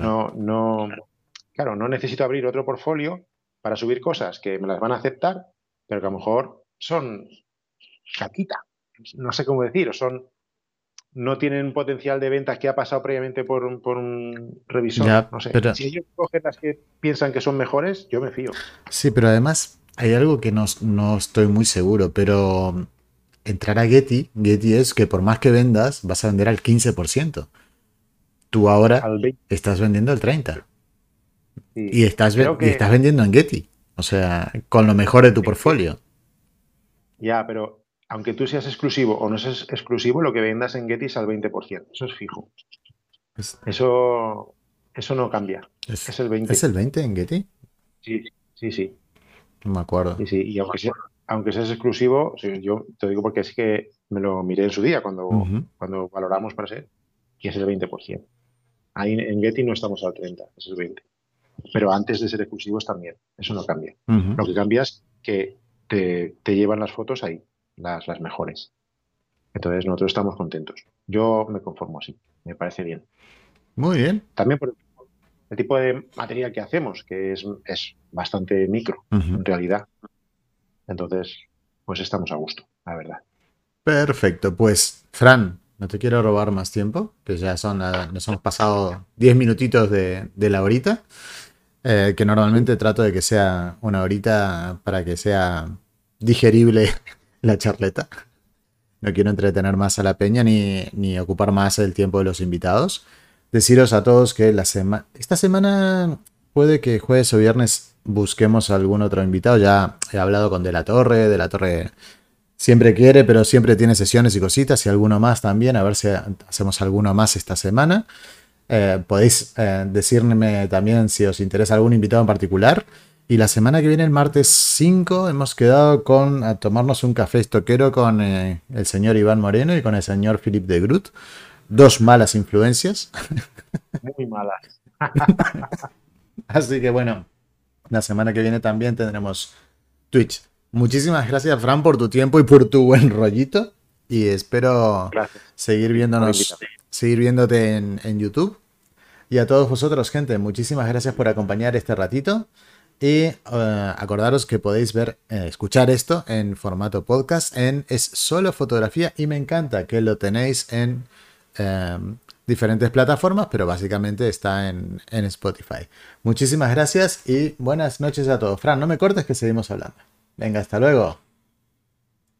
No, no, claro, no necesito abrir otro portfolio para subir cosas que me las van a aceptar, pero que a lo mejor son caquita. No sé cómo decir, o son no tienen potencial de ventas que ha pasado previamente por un, por un revisor. no sé. Si ellos cogen las que piensan que son mejores, yo me fío. Sí, pero además hay algo que no, estoy muy seguro, pero entrar a Getty, Getty es que por más que vendas, vas a vender al 15%. Tú ahora estás vendiendo al 30%. Y, estás, y estás vendiendo en Getty. O sea, con lo mejor de tu portfolio. Ya, pero aunque tú seas exclusivo o no seas exclusivo, lo que vendas en Getty es al 20%. Eso es fijo. Eso, eso no cambia. Es, el 20%. ¿Es el 20 en Getty? Sí, sí, sí. No me acuerdo. Sí, sí. Y aunque, seas exclusivo, yo te digo porque es que me lo miré en su día cuando, cuando valoramos para ser, y es el 20%. Ahí en Getty no estamos al 30, es el 20. Pero antes de ser exclusivos también, eso no cambia. Lo que cambia es que te, te llevan las fotos ahí las, las mejores. Entonces nosotros estamos contentos. Yo me conformo así, me parece bien. Muy bien. También por el tipo de material que hacemos, que es, es bastante micro, en realidad. Entonces, pues estamos a gusto, la verdad. Perfecto, pues Fran, no te quiero robar más tiempo, que ya son, nos hemos pasado 10 minutitos de, de la horita, eh, que normalmente trato de que sea una horita para que sea digerible [laughs] la charleta. No quiero entretener más a la peña ni, ocupar más el tiempo de los invitados. Deciros a todos que la semana. Esta semana puede que jueves o viernes busquemos algún otro invitado. Ya he hablado con De la Torre. De la Torre siempre quiere, pero siempre tiene sesiones y cositas. Y alguno más también. A ver si hacemos alguno más esta semana. Eh, podéis eh, decirme también si os interesa algún invitado en particular. Y la semana que viene, el martes 5, hemos quedado con a tomarnos un café estoquero con eh, el señor Iván Moreno y con el señor Philip de Groot. Dos malas influencias. Muy malas. [laughs] Así que bueno, la semana que viene también tendremos Twitch. Muchísimas gracias, Fran, por tu tiempo y por tu buen rollito. Y espero seguir viéndonos, seguir viéndote en, YouTube. Y a todos vosotros, gente, muchísimas gracias por acompañar este ratito. Y eh, acordaros que podéis ver, eh, escuchar esto en formato podcast en Es Solo Fotografía y me encanta que lo tenéis en em, diferentes plataformas, pero básicamente está en, en Spotify. Muchísimas gracias y buenas noches a todos. Fran, no me cortes que seguimos hablando. Venga, hasta luego.